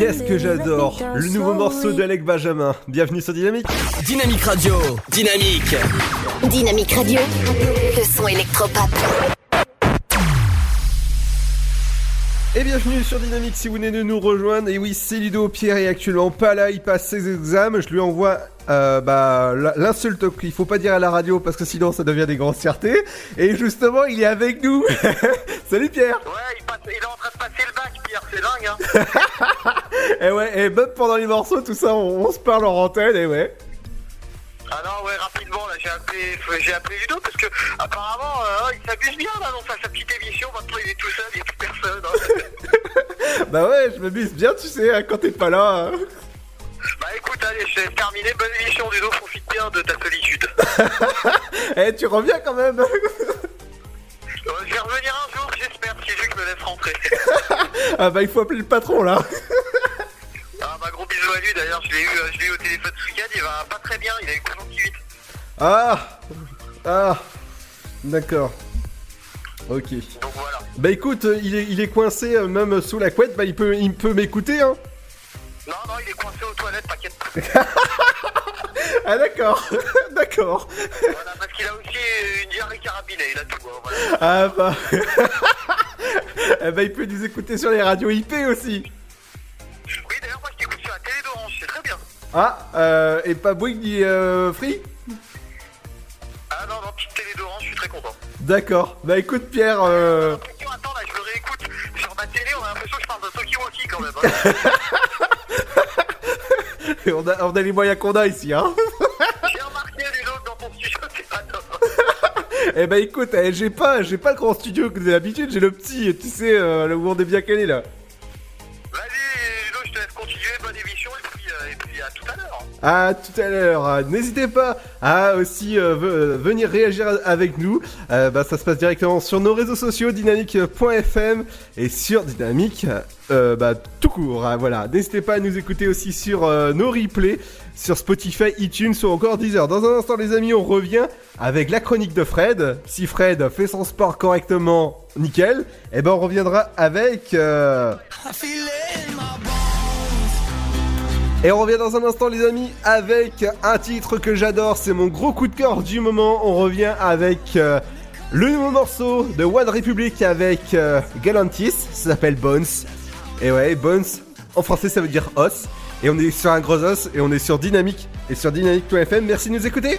Qu'est-ce que j'adore Le nouveau morceau d'Alec Benjamin. Bienvenue sur Dynamique. Dynamique Radio. Dynamique. Dynamique Radio. Le son électropop. Bienvenue sur Dynamique si vous venez de nous rejoindre. Et oui, c'est Ludo Pierre est actuellement pas là, il passe ses examens. Je lui envoie euh, bah, l'insulte qu'il faut pas dire à la radio parce que sinon ça devient des grossièretés. Et justement, il est avec nous. Salut Pierre. Ouais, il, passe- il est en train de passer le bac, Pierre, c'est dingue, hein. Et ouais, et même pendant les morceaux, tout ça, on, on se parle en antenne, et ouais. Ah non, ouais, rapidement, là, j'ai appelé, j'ai appelé Ludo parce que, apparemment, euh, il s'amuse bien, là, dans sa, sa petite émission. Maintenant, il est tout seul, il n'y a plus personne. hein. Bah ouais, je m'amuse bien, tu sais, hein, quand t'es pas là. hein. bah écoute, allez, je te laisse terminer. Bonne émission, Ludo, profite bien de ta solitude. Eh, tu reviens quand même. Je vais revenir un jour, j'espère, si Luc me laisse rentrer. ah bah il faut appeler le patron là. Ah, bah gros bisous à lui, d'ailleurs, je l'ai eu, euh, je l'ai eu au téléphone ce week-end, il va pas très bien, il a eu conjonctivite. Ah Ah D'accord. Ok. Donc voilà. Bah écoute, euh, il est, il est coincé euh, même sous la couette, bah il peut, il peut m'écouter hein. Non, non, il est coincé aux toilettes, t'inquiète pas. Ah d'accord, d'accord. Voilà, parce qu'il a aussi une diarrhée carabinée, il a tout. hein, voilà. Ah bah... bah il peut nous écouter sur les radios IP aussi. Ah, euh, et pas Bouygues ni euh, Free? Ah non, non, petite télé d'Orange, je suis très content. D'accord. Bah écoute Pierre, euh... Attends, là, je le réécoute. Sur ma télé, on a l'impression que je parle de Tokiwoki quand même. hein. on, a, on a les moyens qu'on a ici hein. J'ai remarqué les autres dans ton studio, c'est pas top. Eh bah écoute, eh, j'ai pas, j'ai pas le grand studio que d'habitude, j'ai le petit, tu sais, euh, là où on est bien calé là. À tout à l'heure. L'heure. N'hésitez pas à aussi euh, euh, venir réagir avec nous. Euh, bah, ça se passe directement sur nos réseaux sociaux, dynamique.fm et sur dynamique euh, bah, tout court. Ah, voilà. N'hésitez pas à nous écouter aussi sur euh, nos replays sur Spotify, iTunes ou encore Deezer. Dans un instant, les amis, on revient avec la chronique de Fred. Si Fred fait son sport correctement, nickel. Et ben, on reviendra avec. Et on revient dans un instant les amis avec un titre que j'adore, c'est mon gros coup de cœur du moment. On revient avec euh, le nouveau morceau de One Republic avec euh, Galantis, ça s'appelle Bones. Et ouais, Bones, en français ça veut dire os. Et on est sur un gros os et on est sur Dynamique et sur Dynamique.fm. Merci de nous écouter.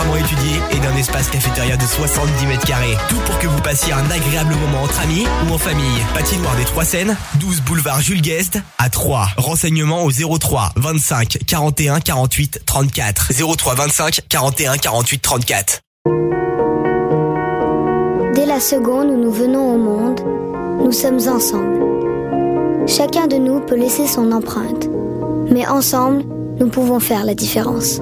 étudiée et d'un espace cafétéria de 70 mètres carrés. Tout pour que vous passiez un agréable moment entre amis ou en famille. Patinoire des Trois Seines, 12 boulevard Jules Guest à 3. Renseignements au 03 25 41 48 34. 03 25 41 48 34. Dès la seconde où nous venons au monde, nous sommes ensemble. Chacun de nous peut laisser son empreinte, mais ensemble, nous pouvons faire la différence.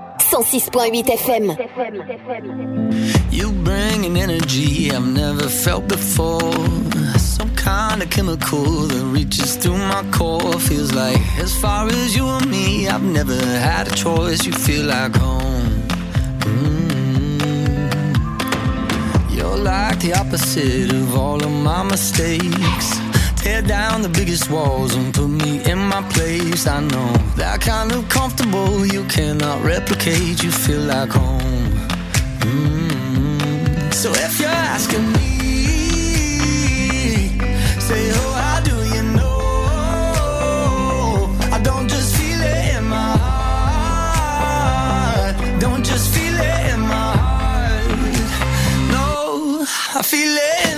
106.8 FM. You bring an energy I've never felt before. Some kind of chemical that reaches through my core. Feels like as far as you and me, I've never had a choice. You feel like home. Mm. You're like the opposite of all of my mistakes. Tear down the biggest walls and put me in my place. I know that kind of comfortable you cannot replicate. You feel like home. Mm. So if you're asking me, say, oh, how do you know? I don't just feel it in my heart. Don't just feel it in my heart. No, I feel it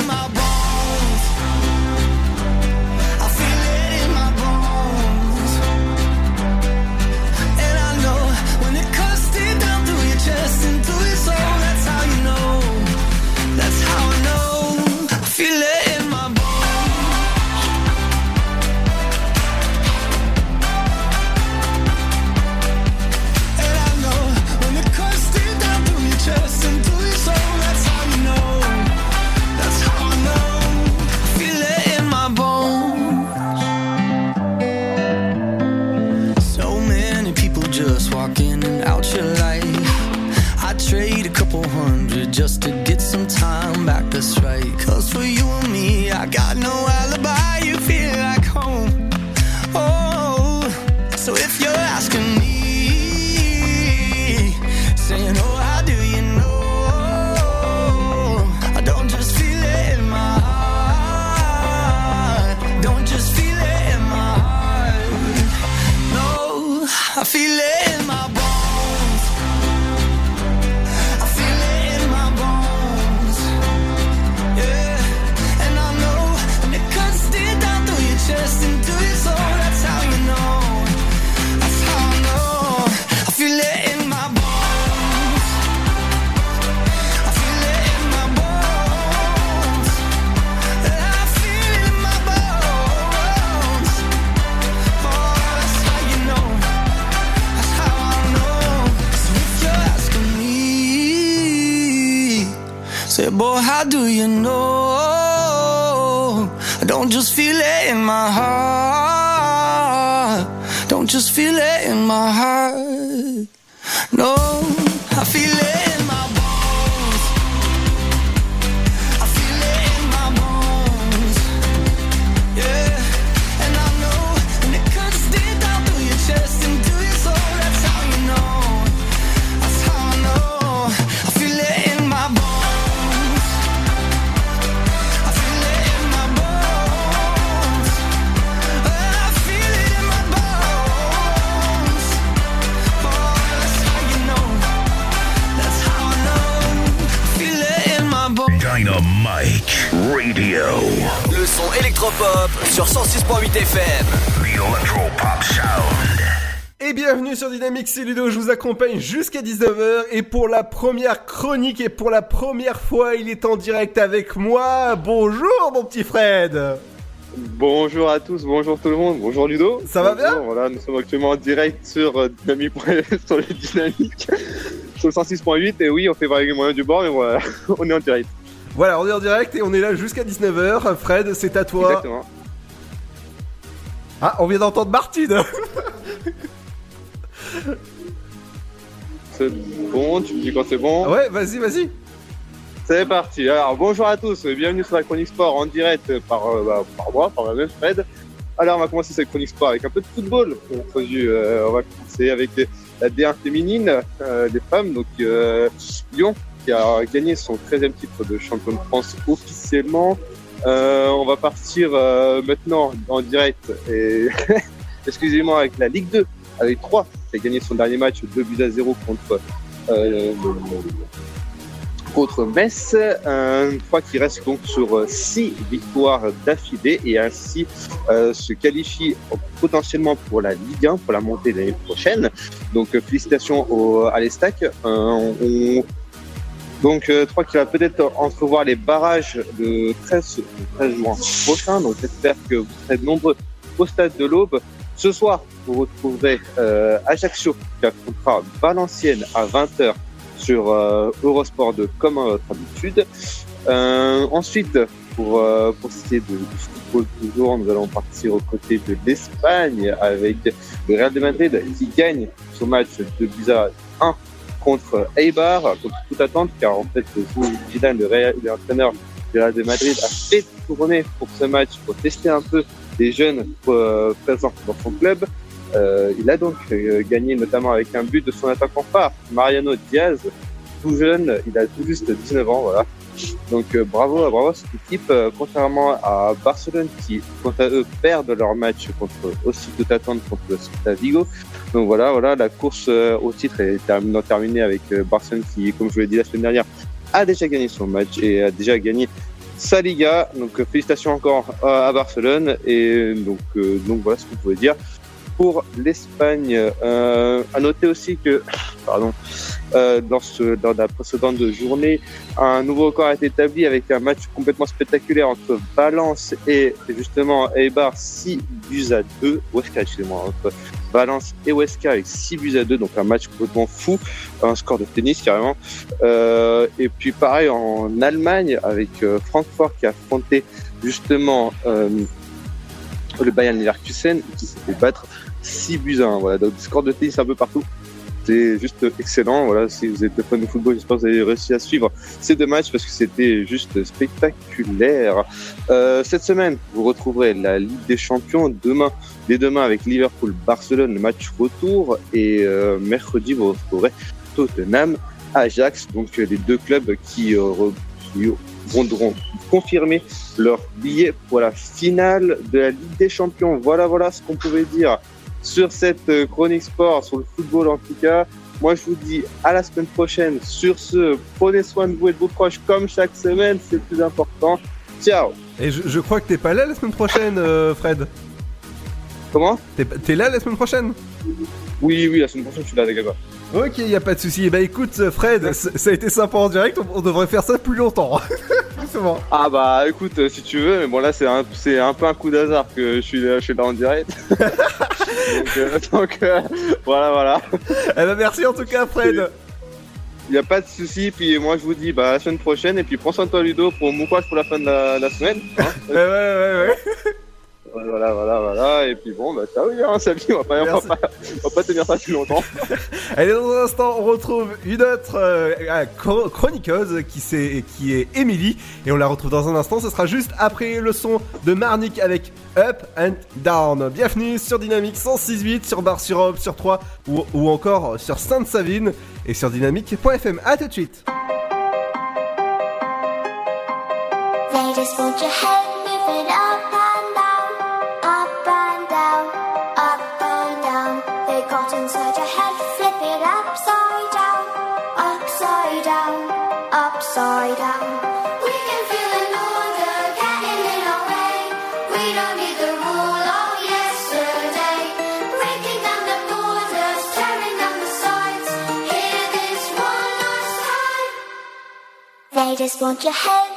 how do you know? I don't just feel it in my heart. Don't just feel it in my heart. No, électropop sur 106.8 FM. The Electro Pop Sound. Et bienvenue sur Dynamique, c'est Ludo, je vous accompagne jusqu'à 19h et pour la première chronique et pour la première fois il est en direct avec moi. Bonjour mon petit Fred Bonjour à tous, bonjour tout le monde, bonjour Ludo. Ça va bien Voilà, nous sommes actuellement en direct sur euh, Dynamique, sur le Dynamique, sur le 106.8 et oui, on fait varier les moyens du bord, mais voilà, on est en direct. Voilà, on est en direct et on est là jusqu'à 19h. Fred, c'est à toi. Exactement. Ah, on vient d'entendre Martine C'est bon, tu me dis quand c'est bon Ouais, vas-y, vas-y. C'est parti. Alors bonjour à tous, bienvenue sur la chronique sport en direct par, euh, bah, par moi, par moi-même Fred. Alors on va commencer cette chronique sport avec un peu de football. Euh, on va commencer avec la D1 féminine euh, des femmes, donc euh, Lyon qui a gagné son 13e titre de champion de France officiellement. Euh, on va partir euh, maintenant en direct et excusez-moi avec la Ligue 2 avec 3 qui a gagné son dernier match 2 buts à 0 contre euh, contre Metz. Un 3 qui reste donc sur 6 victoires d'affilée et ainsi euh, se qualifie potentiellement pour la Ligue 1, pour la montée l'année prochaine. Donc euh, félicitations à l'Estac. Euh, donc euh, 3 qui va peut-être entrevoir les barrages de 13, le 13 juin prochain. Donc j'espère que vous serez nombreux au stade de l'Aube. Ce soir, vous retrouverez euh, Ajaccio qui affrontera Valenciennes à 20h sur euh, Eurosport 2 comme à votre habitude. Euh, ensuite, pour, euh, pour ce qui est de, football toujours, nous allons partir aux côtés de l'Espagne avec le Real de Madrid qui gagne son match de buts à 1 contre Eibar, contre toute attente, car en fait, Zidane, le, l'entraîneur du Real de Madrid, a fait tourner pour ce match pour tester un peu les jeunes euh, présents dans son club. Euh, il a donc euh, gagné notamment avec un but de son attaquant phare, Mariano Diaz, tout jeune, il a tout juste 19 ans, voilà. Donc euh, bravo, bravo à cette équipe, euh, contrairement à Barcelone qui, quant à eux, perdent leur match contre aussi toute attente contre le Celta Vigo. Donc voilà, voilà, la course euh, au titre est terminée, terminée avec Barcelone qui, comme je vous l'ai dit la semaine dernière, a déjà gagné son match et a déjà gagné sa Liga. Donc félicitations encore à Barcelone et donc donc voilà ce qu'on pouvait dire pour l'Espagne. Euh, à noter aussi que, pardon, euh, dans, ce, dans la précédente journée, un nouveau record a été établi avec un match complètement spectaculaire entre Valence et justement Eibar, 6 buts à 2. Huesca, excusez-moi, entre Valence et Huesca avec 6 buts à 2, donc un match complètement fou, un score de tennis carrément. Euh, et puis pareil en Allemagne avec euh, Francfort qui a affronté justement euh, le Bayern Leverkusen qui s'est fait battre 6 buts à 1. Voilà, donc score de tennis un peu partout. C'est juste excellent. Voilà, si vous êtes fan de football, j'espère que vous avez réussi à suivre ces deux matchs parce que c'était juste spectaculaire. Euh, cette semaine, vous retrouverez la Ligue des Champions demain, dès demain avec Liverpool-Barcelone, match retour. Et euh, mercredi, vous retrouverez Tottenham, Ajax, donc les deux clubs qui, euh, voudront confirmer leur billet pour la finale de la Ligue des Champions. Voilà, voilà ce qu'on pouvait dire sur cette euh, chronique sport, sur le football en tout cas. Moi, je vous dis à la semaine prochaine. Sur ce, prenez soin de vous et de vos proches comme chaque semaine, c'est le plus important. Ciao Et je, je crois que t'es pas là la semaine prochaine, euh, Fred. Comment? T'es t'es là la semaine prochaine? Oui, oui, la semaine prochaine, je suis là, les gars. Ok, y a pas de souci. Bah écoute, Fred, c- ça a été sympa en direct. On, on devrait faire ça plus longtemps. Justement. Ah bah écoute, euh, si tu veux, mais bon là c'est un, c'est un peu un coup d'hasard que je suis là, je suis là en direct. donc euh, donc, euh, voilà, voilà. Eh bah merci en tout cas, Fred. Il n'y a pas de souci. Puis moi, je vous dis bah, à la semaine prochaine. Et puis prends soin de toi, Ludo, pour mon courage pour la fin de la, la semaine. hein. Ouais, ouais, ouais, ouais. Voilà, voilà, voilà. Et puis bon, bah, ciao, hein, salut. On va pas, on va pas, on va pas tenir ça plus longtemps. Allez, dans un instant, on retrouve une autre euh, chro- chroniqueuse qui, c'est- qui est Emily. Et on la retrouve dans un instant. Ce sera juste après le son de Marnik avec Up and Down. Bienvenue sur Dynamique 106.8, sur Bar sur Europe, sur 3 ou, ou encore sur Sainte-Savine et sur dynamique.fm. A tout de suite. They They just want your head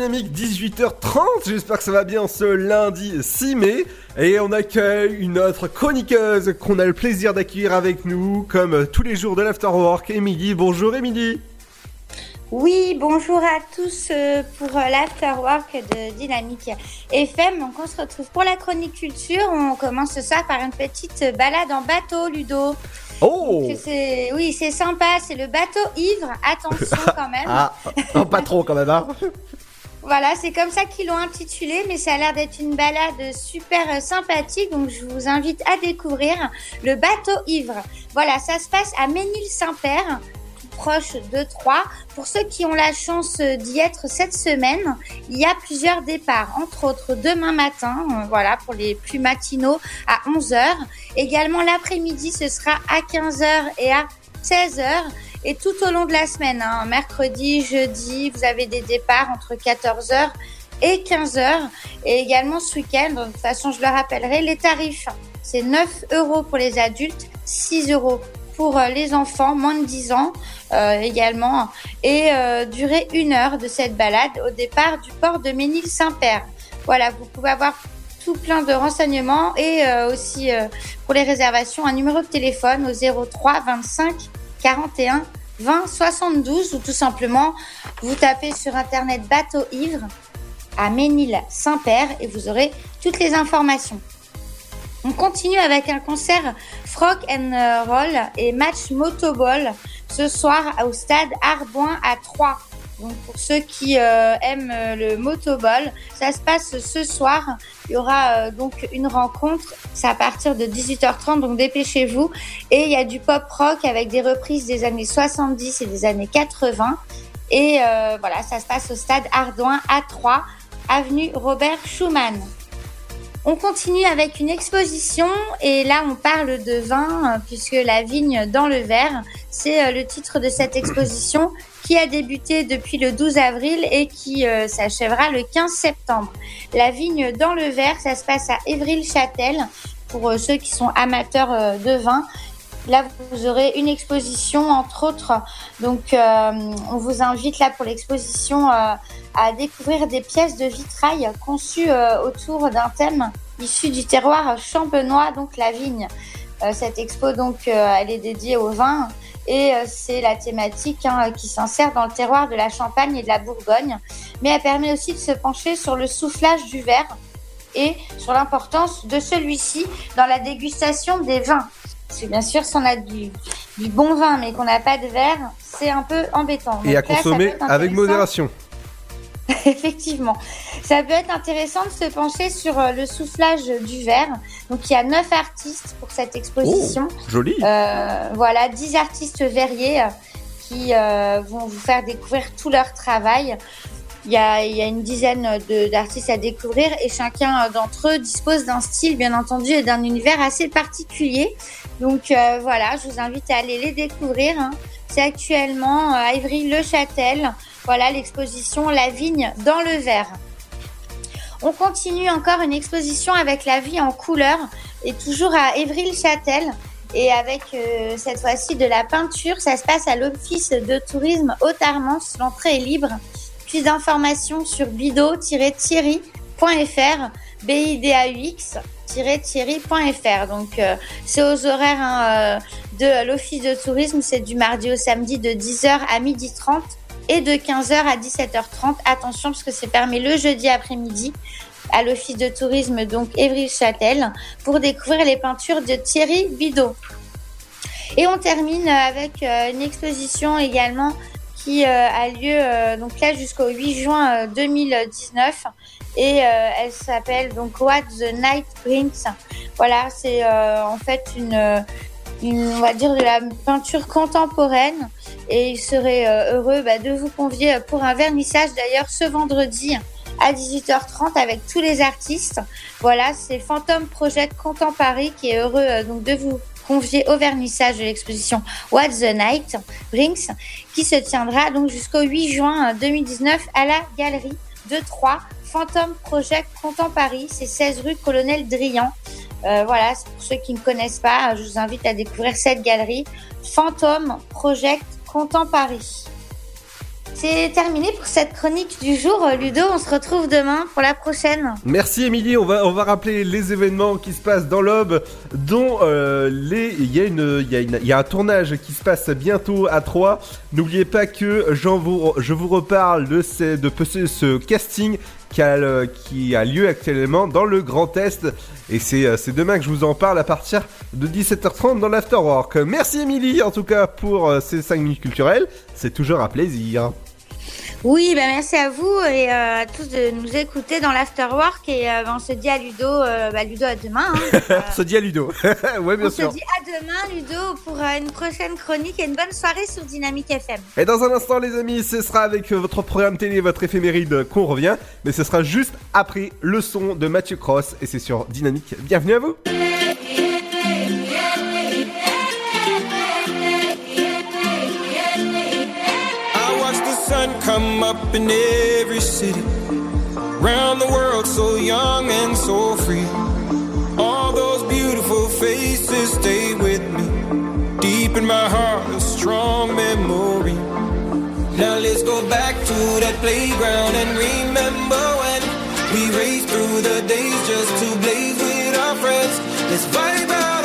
Dynamique 18h30, j'espère que ça va bien ce lundi 6 mai. Et on accueille une autre chroniqueuse qu'on a le plaisir d'accueillir avec nous, comme tous les jours de l'Afterwork, Émilie. Bonjour Émilie Oui, bonjour à tous euh, pour euh, l'afterwork de Dynamique FM. Donc on se retrouve pour la chronique culture. On commence ce soir par une petite balade en bateau, Ludo. Oh Donc, Oui, c'est sympa. C'est le bateau ivre. Attention quand même. Ah, non, pas trop quand même, hein Voilà, c'est comme ça qu'ils l'ont intitulé, mais ça a l'air d'être une balade super sympathique, donc je vous invite à découvrir le bateau ivre. Voilà, ça se passe à Ménil-Saint-Père, proche de Troyes. Pour ceux qui ont la chance d'y être cette semaine, il y a plusieurs départs, entre autres demain matin, euh, voilà, pour les plus matinaux à 11h. Également l'après-midi, ce sera à 15h et à 16h. Et tout au long de la semaine, hein, mercredi, jeudi, vous avez des départs entre 14h et 15h. Et également ce week-end, de toute façon, je le rappellerai, les tarifs, c'est 9 euros pour les adultes, 6 euros pour euh, les enfants moins de 10 ans euh, également. Et euh, durer une heure de cette balade au départ du port de Ménil-Saint-Père. Voilà, vous pouvez avoir plein de renseignements et euh, aussi euh, pour les réservations un numéro de téléphone au 03 25 41 20 72 ou tout simplement vous tapez sur internet bateau ivre à Ménil Saint-Père et vous aurez toutes les informations. On continue avec un concert Frock and euh, Roll et match Motoball ce soir au stade Arboin à 3. Donc pour ceux qui euh, aiment euh, le motoball, ça se passe ce soir. Il y aura euh, donc une rencontre, c'est à partir de 18h30, donc dépêchez-vous. Et il y a du pop rock avec des reprises des années 70 et des années 80. Et voilà, ça se passe au stade Ardouin à 3, avenue Robert Schumann. On continue avec une exposition et là on parle de vin puisque la vigne dans le verre, c'est le titre de cette exposition qui a débuté depuis le 12 avril et qui euh, s'achèvera le 15 septembre. La vigne dans le verre, ça se passe à Évril-Châtel pour euh, ceux qui sont amateurs euh, de vin. Là, vous aurez une exposition, entre autres. Donc, on vous invite là pour l'exposition à découvrir des pièces de vitrail conçues autour d'un thème issu du terroir champenois, donc la vigne. Cette expo, donc, elle est dédiée au vin et euh, c'est la thématique hein, qui s'insère dans le terroir de la Champagne et de la Bourgogne. Mais elle permet aussi de se pencher sur le soufflage du verre et sur l'importance de celui-ci dans la dégustation des vins. Parce que bien sûr, si on a du, du bon vin mais qu'on n'a pas de verre, c'est un peu embêtant. Et à là, consommer avec modération. Effectivement. Ça peut être intéressant de se pencher sur euh, le soufflage du verre. Donc il y a neuf artistes pour cette exposition. Oh, joli. Euh, voilà, 10 artistes verriers euh, qui euh, vont vous faire découvrir tout leur travail. Il y a, il y a une dizaine d'artistes à découvrir et chacun d'entre eux dispose d'un style, bien entendu, et d'un univers assez particulier. Donc euh, voilà, je vous invite à aller les découvrir. hein. C'est actuellement euh, à Ivry-le-Châtel. Voilà l'exposition La vigne dans le verre. On continue encore une exposition avec la vie en couleur et toujours à Évry-le-Châtel et avec euh, cette fois-ci de la peinture. Ça se passe à l'Office de tourisme Haute-Armance. L'entrée est libre. Plus d'informations sur bido-thierry.fr, bidaux-thierry.fr. Donc euh, c'est aux horaires hein, euh, de l'Office de tourisme. C'est du mardi au samedi de 10h à 12h30 et de 15h à 17h30. Attention parce que c'est permis le jeudi après-midi à l'Office de tourisme donc Évry-Châtel pour découvrir les peintures de Thierry Bidot. Et on termine avec euh, une exposition également qui euh, a lieu euh, donc là jusqu'au 8 juin euh, 2019 et elle s'appelle donc What the Night Brings. Voilà, c'est en fait une on va dire de la peinture contemporaine et il serait euh, heureux bah, de vous convier pour un vernissage d'ailleurs ce vendredi à 18h30 avec tous les artistes. Voilà, c'est Phantom Project Contemporary qui est heureux euh, donc de vous convier au vernissage de l'exposition What the Night Brings qui se tiendra donc jusqu'au 8 juin 2019 à la galerie de Troyes. Phantom Project Contemporary, c'est 16 rue Colonel Drian. Euh, voilà, pour ceux qui ne connaissent pas, je vous invite à découvrir cette galerie. Phantom Project Contemporary. C'est terminé pour cette chronique du jour. Ludo, on se retrouve demain pour la prochaine. Merci Émilie, on va, rappeler les événements qui se passent dans l'Aube, dont il y, a un tournage qui se passe bientôt à Troyes. N'oubliez pas que je vous reparle de, ces, de ce casting qui a, lieu actuellement dans le Grand Est. Et c'est euh, demain que je vous en parle à partir de 17h30 dans l'Afterwork. Merci Émilie en tout cas pour euh, ces 5 minutes culturelles, c'est toujours un plaisir. Oui, ben merci à vous et euh, à tous de nous écouter dans l'afterwork. Et euh, ben, on se dit à Ludo, euh, bah, Ludo à demain. hein. On se dit à Ludo. ouais bien on sûr. se dit à demain, Ludo, pour une prochaine chronique et une bonne soirée sur Dynamique FM. Et dans un instant, les amis, ce sera avec votre programme télé, votre éphéméride qu'on revient. Mais ce sera juste après le son de Mathieu Cross. Et c'est sur Dynamique. Bienvenue à vous. Sun come up in every city. Round the world, so young and so free. All those beautiful faces stay with me. Deep in my heart, a strong memory. Now let's go back to that playground and remember when we raced through the days just to blaze with our friends. Let's vibe out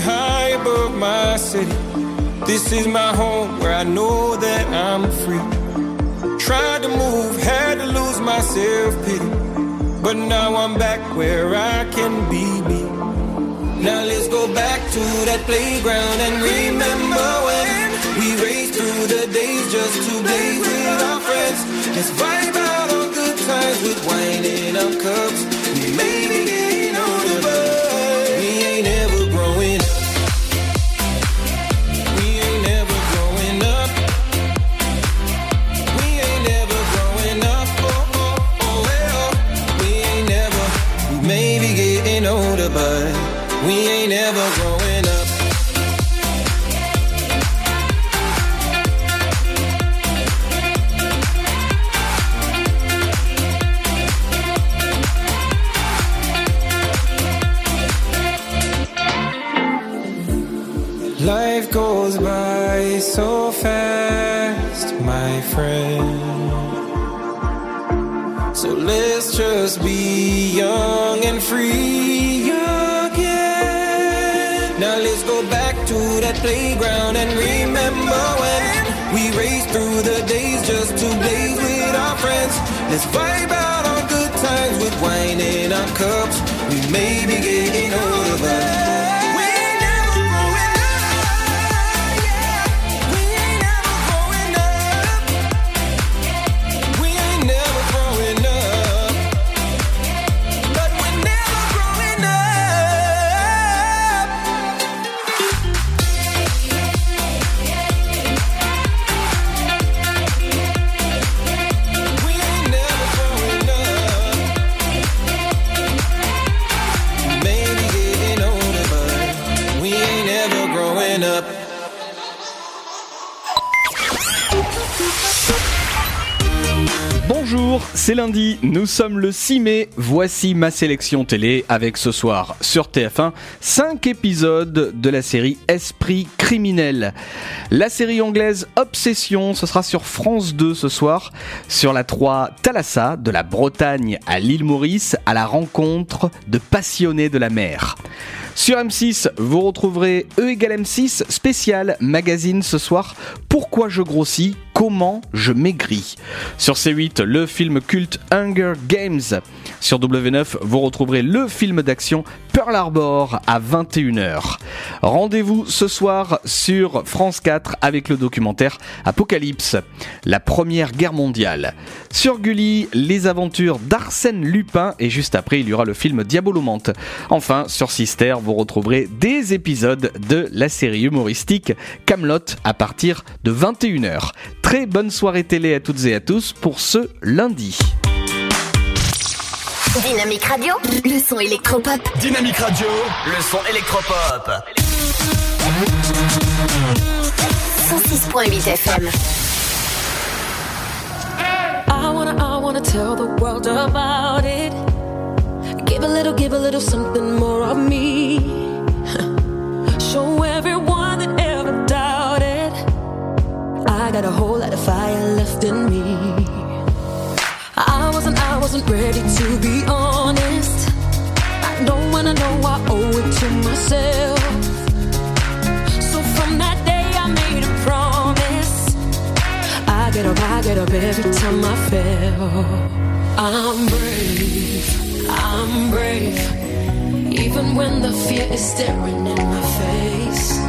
high above my city. This is my home where I know that I'm free. Tried to move, had to lose my self pity. But now I'm back where I can be. Now let's go back to that playground and remember when we raced through the days just to play with our friends. Let's vibe out on good times with wine in our cups. We ain't ever growing Let's vibe c'est lundi, nous sommes le 6 mai, voici ma sélection télé avec ce soir sur TF1 5 épisodes de la série Esprit criminel. La série anglaise Obsession, ce sera sur France 2 ce soir, sur la 3 Thalassa, de la Bretagne à l'île Maurice, à la rencontre de passionnés de la mer. Sur M6, vous retrouverez E égale M6 spécial magazine ce soir. Pourquoi je grossis? Comment je maigris? Sur C8, le film culte Hunger Games. Sur W9, vous retrouverez le film d'action Pearl Harbor à 21h. Rendez-vous ce soir sur France 4 avec le documentaire Apocalypse, la première guerre mondiale. Sur Gulli, les aventures d'Arsène Lupin et juste après, il y aura le film Diabolomante. Enfin, sur Sister, vous retrouverez des épisodes de la série humoristique Camelot à partir de 21h. Très bonne soirée télé à toutes et à tous pour ce lundi. Dynamique Radio, le son électropop. Dynamique Radio, le son électropop. 106.8 FM. I wanna, I wanna tell the world about it. Give a little, give a little something more of me. Show everyone that ever doubted. I got a whole lot of fire left in me. I wasn't, wasn't ready to be honest. I know when I know I owe it to myself. So from that day I made a promise. I get up, I get up every time I fail. I'm brave, I'm brave. Even when the fear is staring in my face.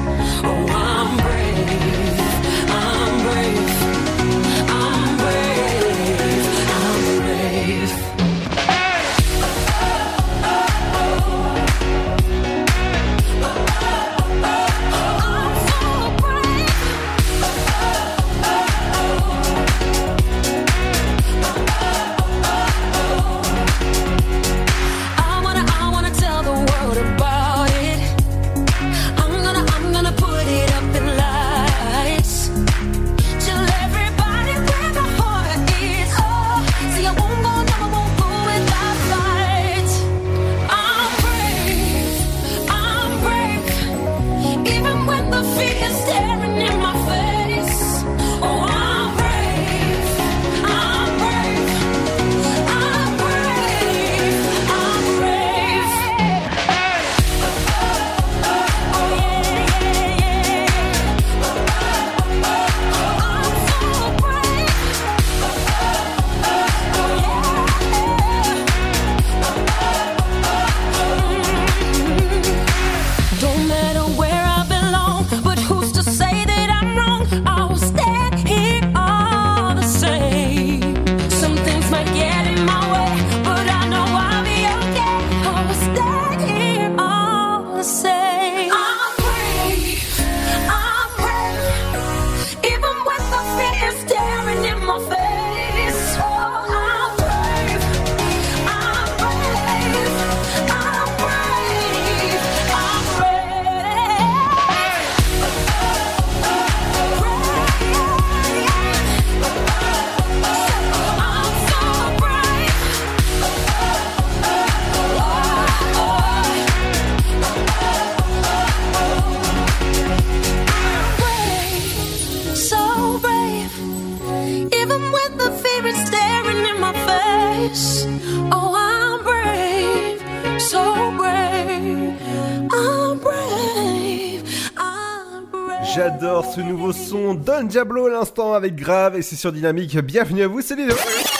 L'instant avec Grave et c'est sur Dynamique. Bienvenue à vous, c'est les.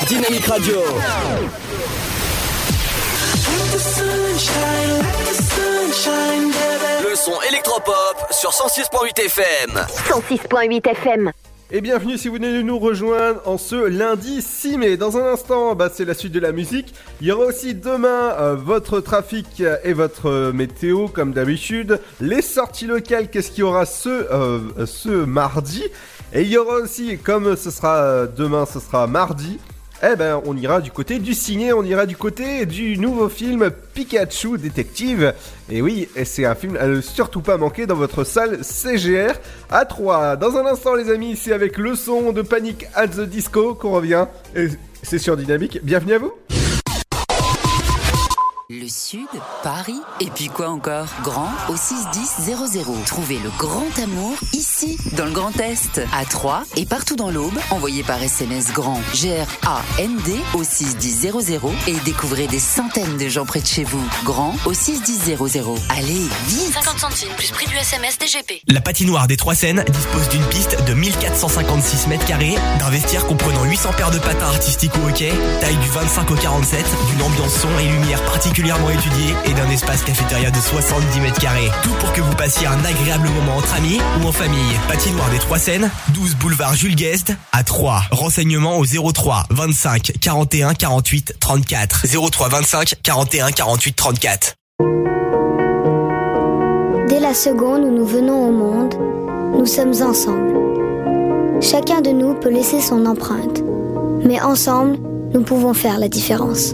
Dynamique Radio. Le son électropop sur 106.8 FM. 106.8 FM. Et bienvenue si vous venez de nous rejoindre en ce lundi 6 mai. Dans un instant, bah, c'est la suite de la musique. Il y aura aussi demain euh, votre trafic et votre euh, météo comme d'habitude. Les sorties locales, qu'est-ce qu'il y aura ce, euh, ce mardi? Et il y aura aussi, comme ce sera euh, demain, ce sera mardi. Eh ben, on ira du côté du ciné, on ira du côté du nouveau film Pikachu Détective. Et oui, c'est un film à ne surtout pas manquer dans votre salle CGR à 3. Dans un instant, les amis, c'est avec le son de Panic at the Disco qu'on revient. Et c'est sur Dynamique. Bienvenue à vous. Sud, Paris, et puis quoi encore? Grand au 61000. Trouvez le grand amour ici, dans le Grand Est, à Troyes et partout dans l'Aube. Envoyez par SMS grand G-R-A-N-D au 61000 et découvrez des centaines de gens près de chez vous. Grand au 61000. Allez, vite 50 centimes plus prix du SMS DGP. La patinoire des Trois Seines dispose d'une piste de 1456 mètres carrés, d'un vestiaire comprenant 800 paires de patins artistiques au hockey, taille du 25 au 47, d'une ambiance son et lumière particulièrement étudiée et d'un espace cafétéria de 70 mètres carrés. Tout pour que vous passiez un agréable moment entre amis ou en famille. Patinoire des Trois Seines, 12 boulevard Jules Guest à 3. Renseignements au 03 25 41 48 34. 03 25 41 48 34. Dès la seconde où nous venons au monde, nous sommes ensemble. Chacun de nous peut laisser son empreinte, mais ensemble, nous pouvons faire la différence.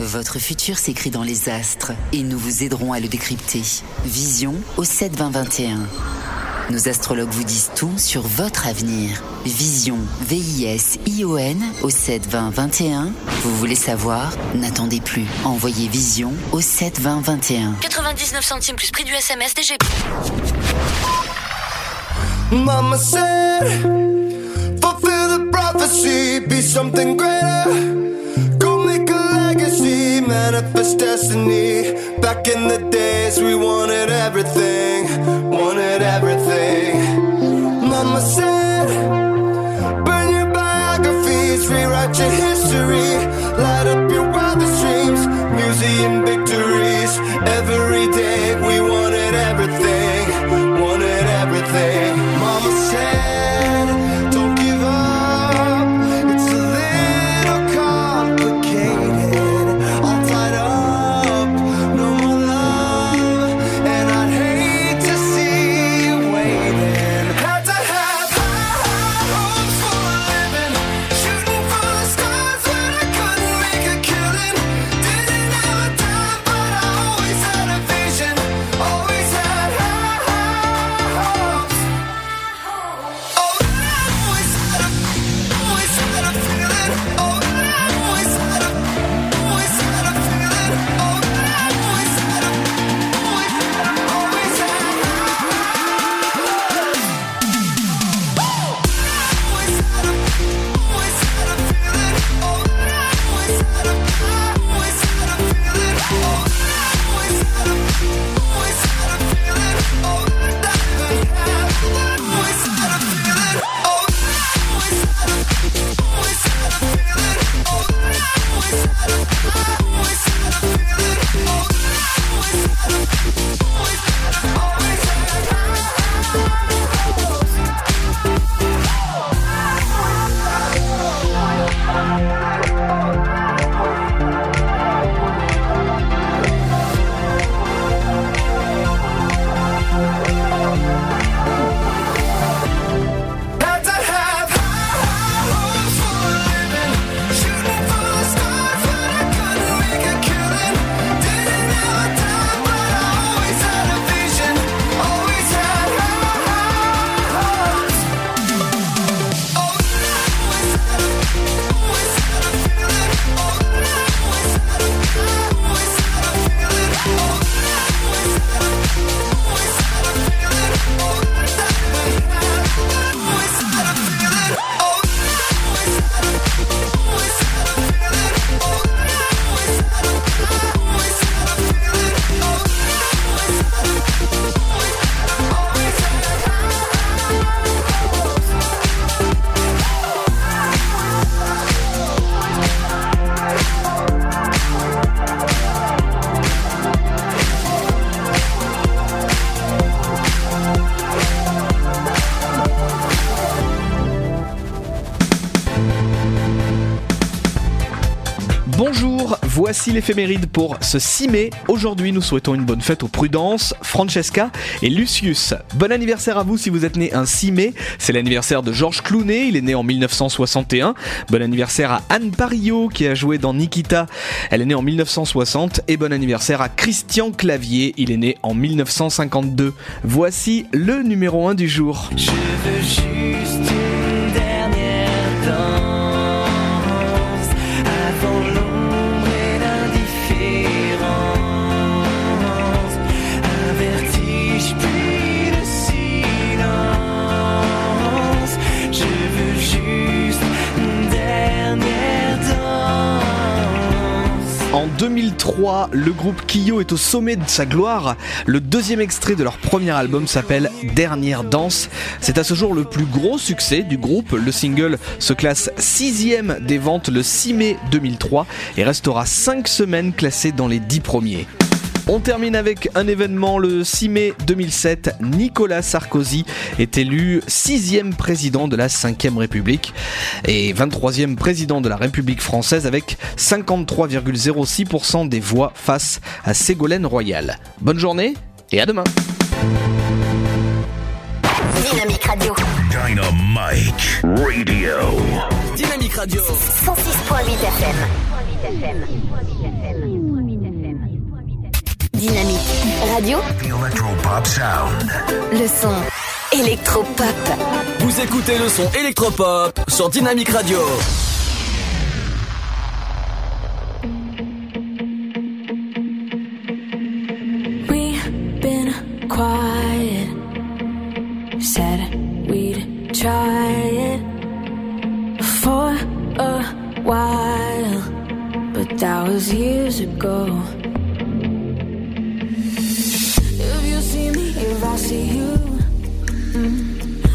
Votre futur s'écrit dans les astres et nous vous aiderons à le décrypter. Vision au 7 20 21. Nos astrologues vous disent tout sur votre avenir. Vision, V-I-S-I-O-N au 7 20 21. Vous voulez savoir? N'attendez plus. Envoyez Vision au 7 20 21. 99 centimes plus prix du SMS DGP. Mama said, fulfill the prophecy, be something greater. Manifest destiny. Back in the days, we wanted everything, wanted everything. Mama said, Voici l'éphéméride pour ce 6 mai. Aujourd'hui, nous souhaitons une bonne fête aux Prudence, Francesca et Lucius. Bon anniversaire à vous si vous êtes né un 6 mai. C'est l'anniversaire de Georges Clooney, il est né en 1961. Bon anniversaire à Anne Parillo qui a joué dans Nikita. Elle est née en 1960. Et bon anniversaire à Christian Clavier, il est né en 1952. Voici le numéro 1 du jour. 2003, le groupe Kyo est au sommet de sa gloire. Le deuxième extrait de leur premier album s'appelle Dernière danse. C'est à ce jour le plus gros succès du groupe. Le single se classe sixième des ventes le 6 mai 2003 et restera 5 semaines classé dans les 10 premiers. On termine avec un événement le 6 mai 2007. Nicolas Sarkozy est élu sixième président de la 5ème République et 23e président de la République française avec 53,06% des voix face à Ségolène Royal. Bonne journée et à demain. Dynamique Radio. Dynamite Radio. Dynamique Radio. 106.8 FM. Dynamique Radio. The Electropop Sound. Le son électropop. Vous écoutez le son électropop sur Dynamique Radio. We've been quiet. Said we'd try it for a while, but that was years ago. If I see you, mm,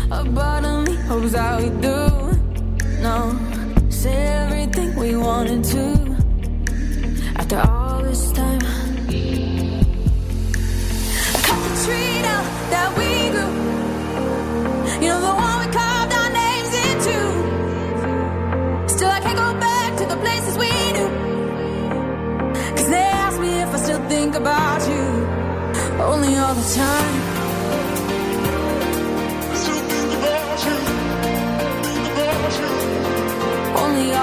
a part of me hopes that we do. No, say everything we wanted to. After all this time. Cut the tree down that we grew. You know the one we carved our names into. Still, I can't go back to the places we knew. Cause they ask me if I still think about you. Only all the time.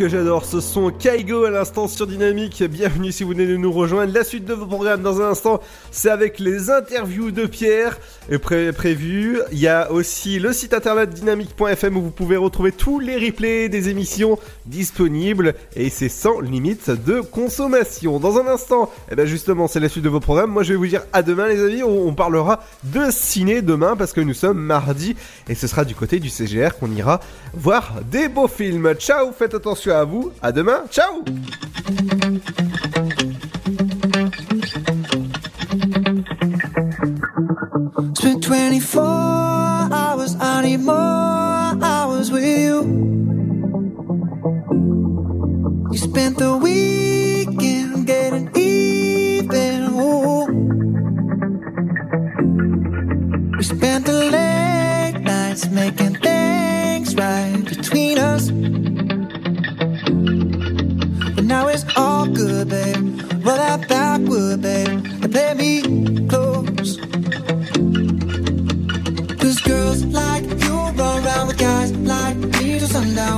que j'adore ce son Kaigo à l'instant sur Dynamique. Bienvenue si vous venez de nous rejoindre. La suite de vos programmes dans un instant, c'est avec les interviews de Pierre et pré prévu. Il y a aussi le site internet dynamique.fm où vous pouvez retrouver tous les replays des émissions disponibles et c'est sans limite de consommation. Dans un instant, eh ben justement, c'est la suite de vos programmes. Moi, je vais vous dire à demain les amis. On, on parlera de ciné demain parce que nous sommes mardi et ce sera du côté du CGR qu'on ira voir des beaux films. Ciao, faites attention à vous. À demain. Ciao. Spent 24 hours, I need more hours with you. You spent the weekend getting even. Ooh. We spent the late nights making things right between us. But now it's all good, babe. Roll that backward, babe, and play me close.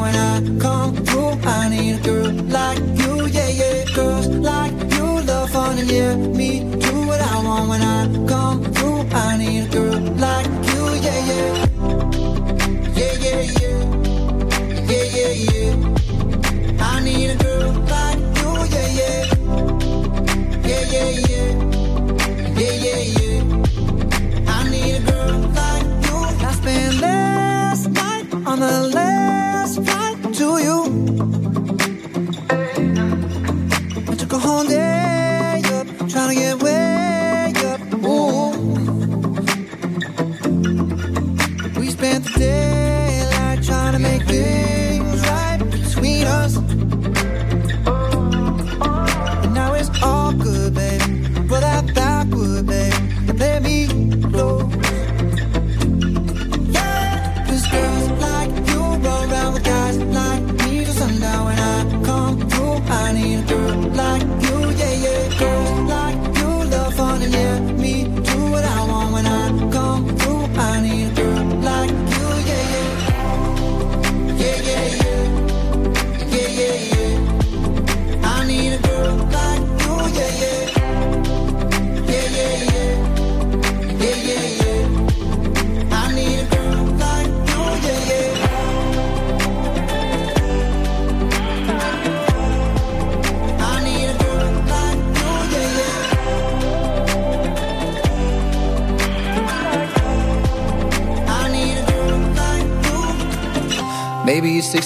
When I come through. I need a girl like you, yeah, yeah. Girls like you love fun and yeah, me do what I want when I come through. I need a girl like you, yeah, yeah. Yeah, yeah, yeah. Yeah, yeah, yeah. I need a girl like you, yeah, yeah. Yeah, yeah, yeah. Yeah, yeah, yeah. I need a girl like you. I spent last night on the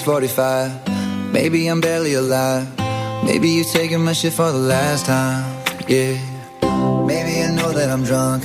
45. Maybe I'm barely alive. Maybe you taking my shit for the last time. Yeah. Maybe I know that I'm drunk.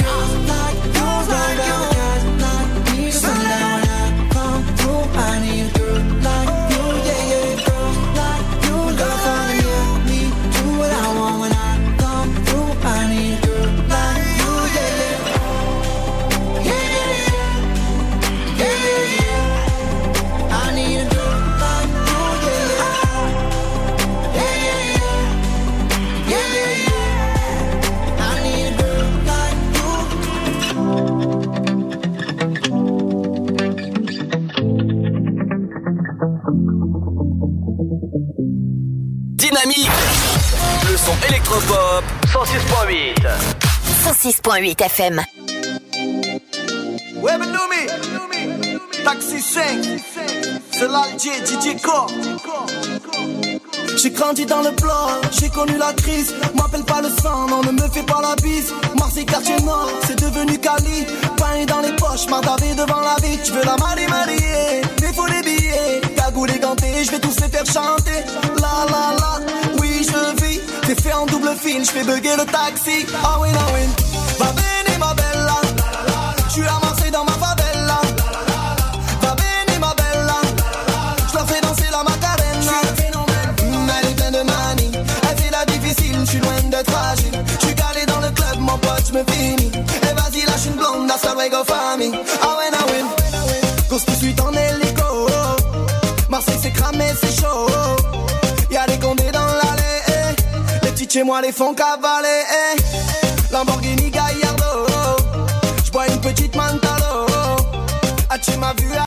106.8 FM. Ouais, Benoumi, Taxi 5, c'est DJ. J'ai grandi dans le bloc, j'ai connu la crise. M'appelle pas le sang, non, ne me fais pas la bise. Marseille, quartier nord, c'est devenu Cali. Pain dans les poches, mardavé devant la vie. Tu veux la marier, marier, mais faut des billets. Cagoule ganté, je vais tous les faire chanter. La la la, oui, je vis. T'es fait en double fil, je fais bugger le taxi. Ah oui, ah la macarena. Mm, Elle est pleine de. Elle fait la difficile, je suis loin d'être fragile. Je suis calé dans le club, mon pote, je me finis. Et vas-y, lâche une blonde, hasta luego famille. Ah ouais, ah ouais. Course poursuite en hélico. Marseille c'est cramé, c'est chaud. Y'a des condés dans l'allée. eh. Les petits chez moi les font cavaler. eh. Lamborghini petite mantalo. Ah, tu m'as vu à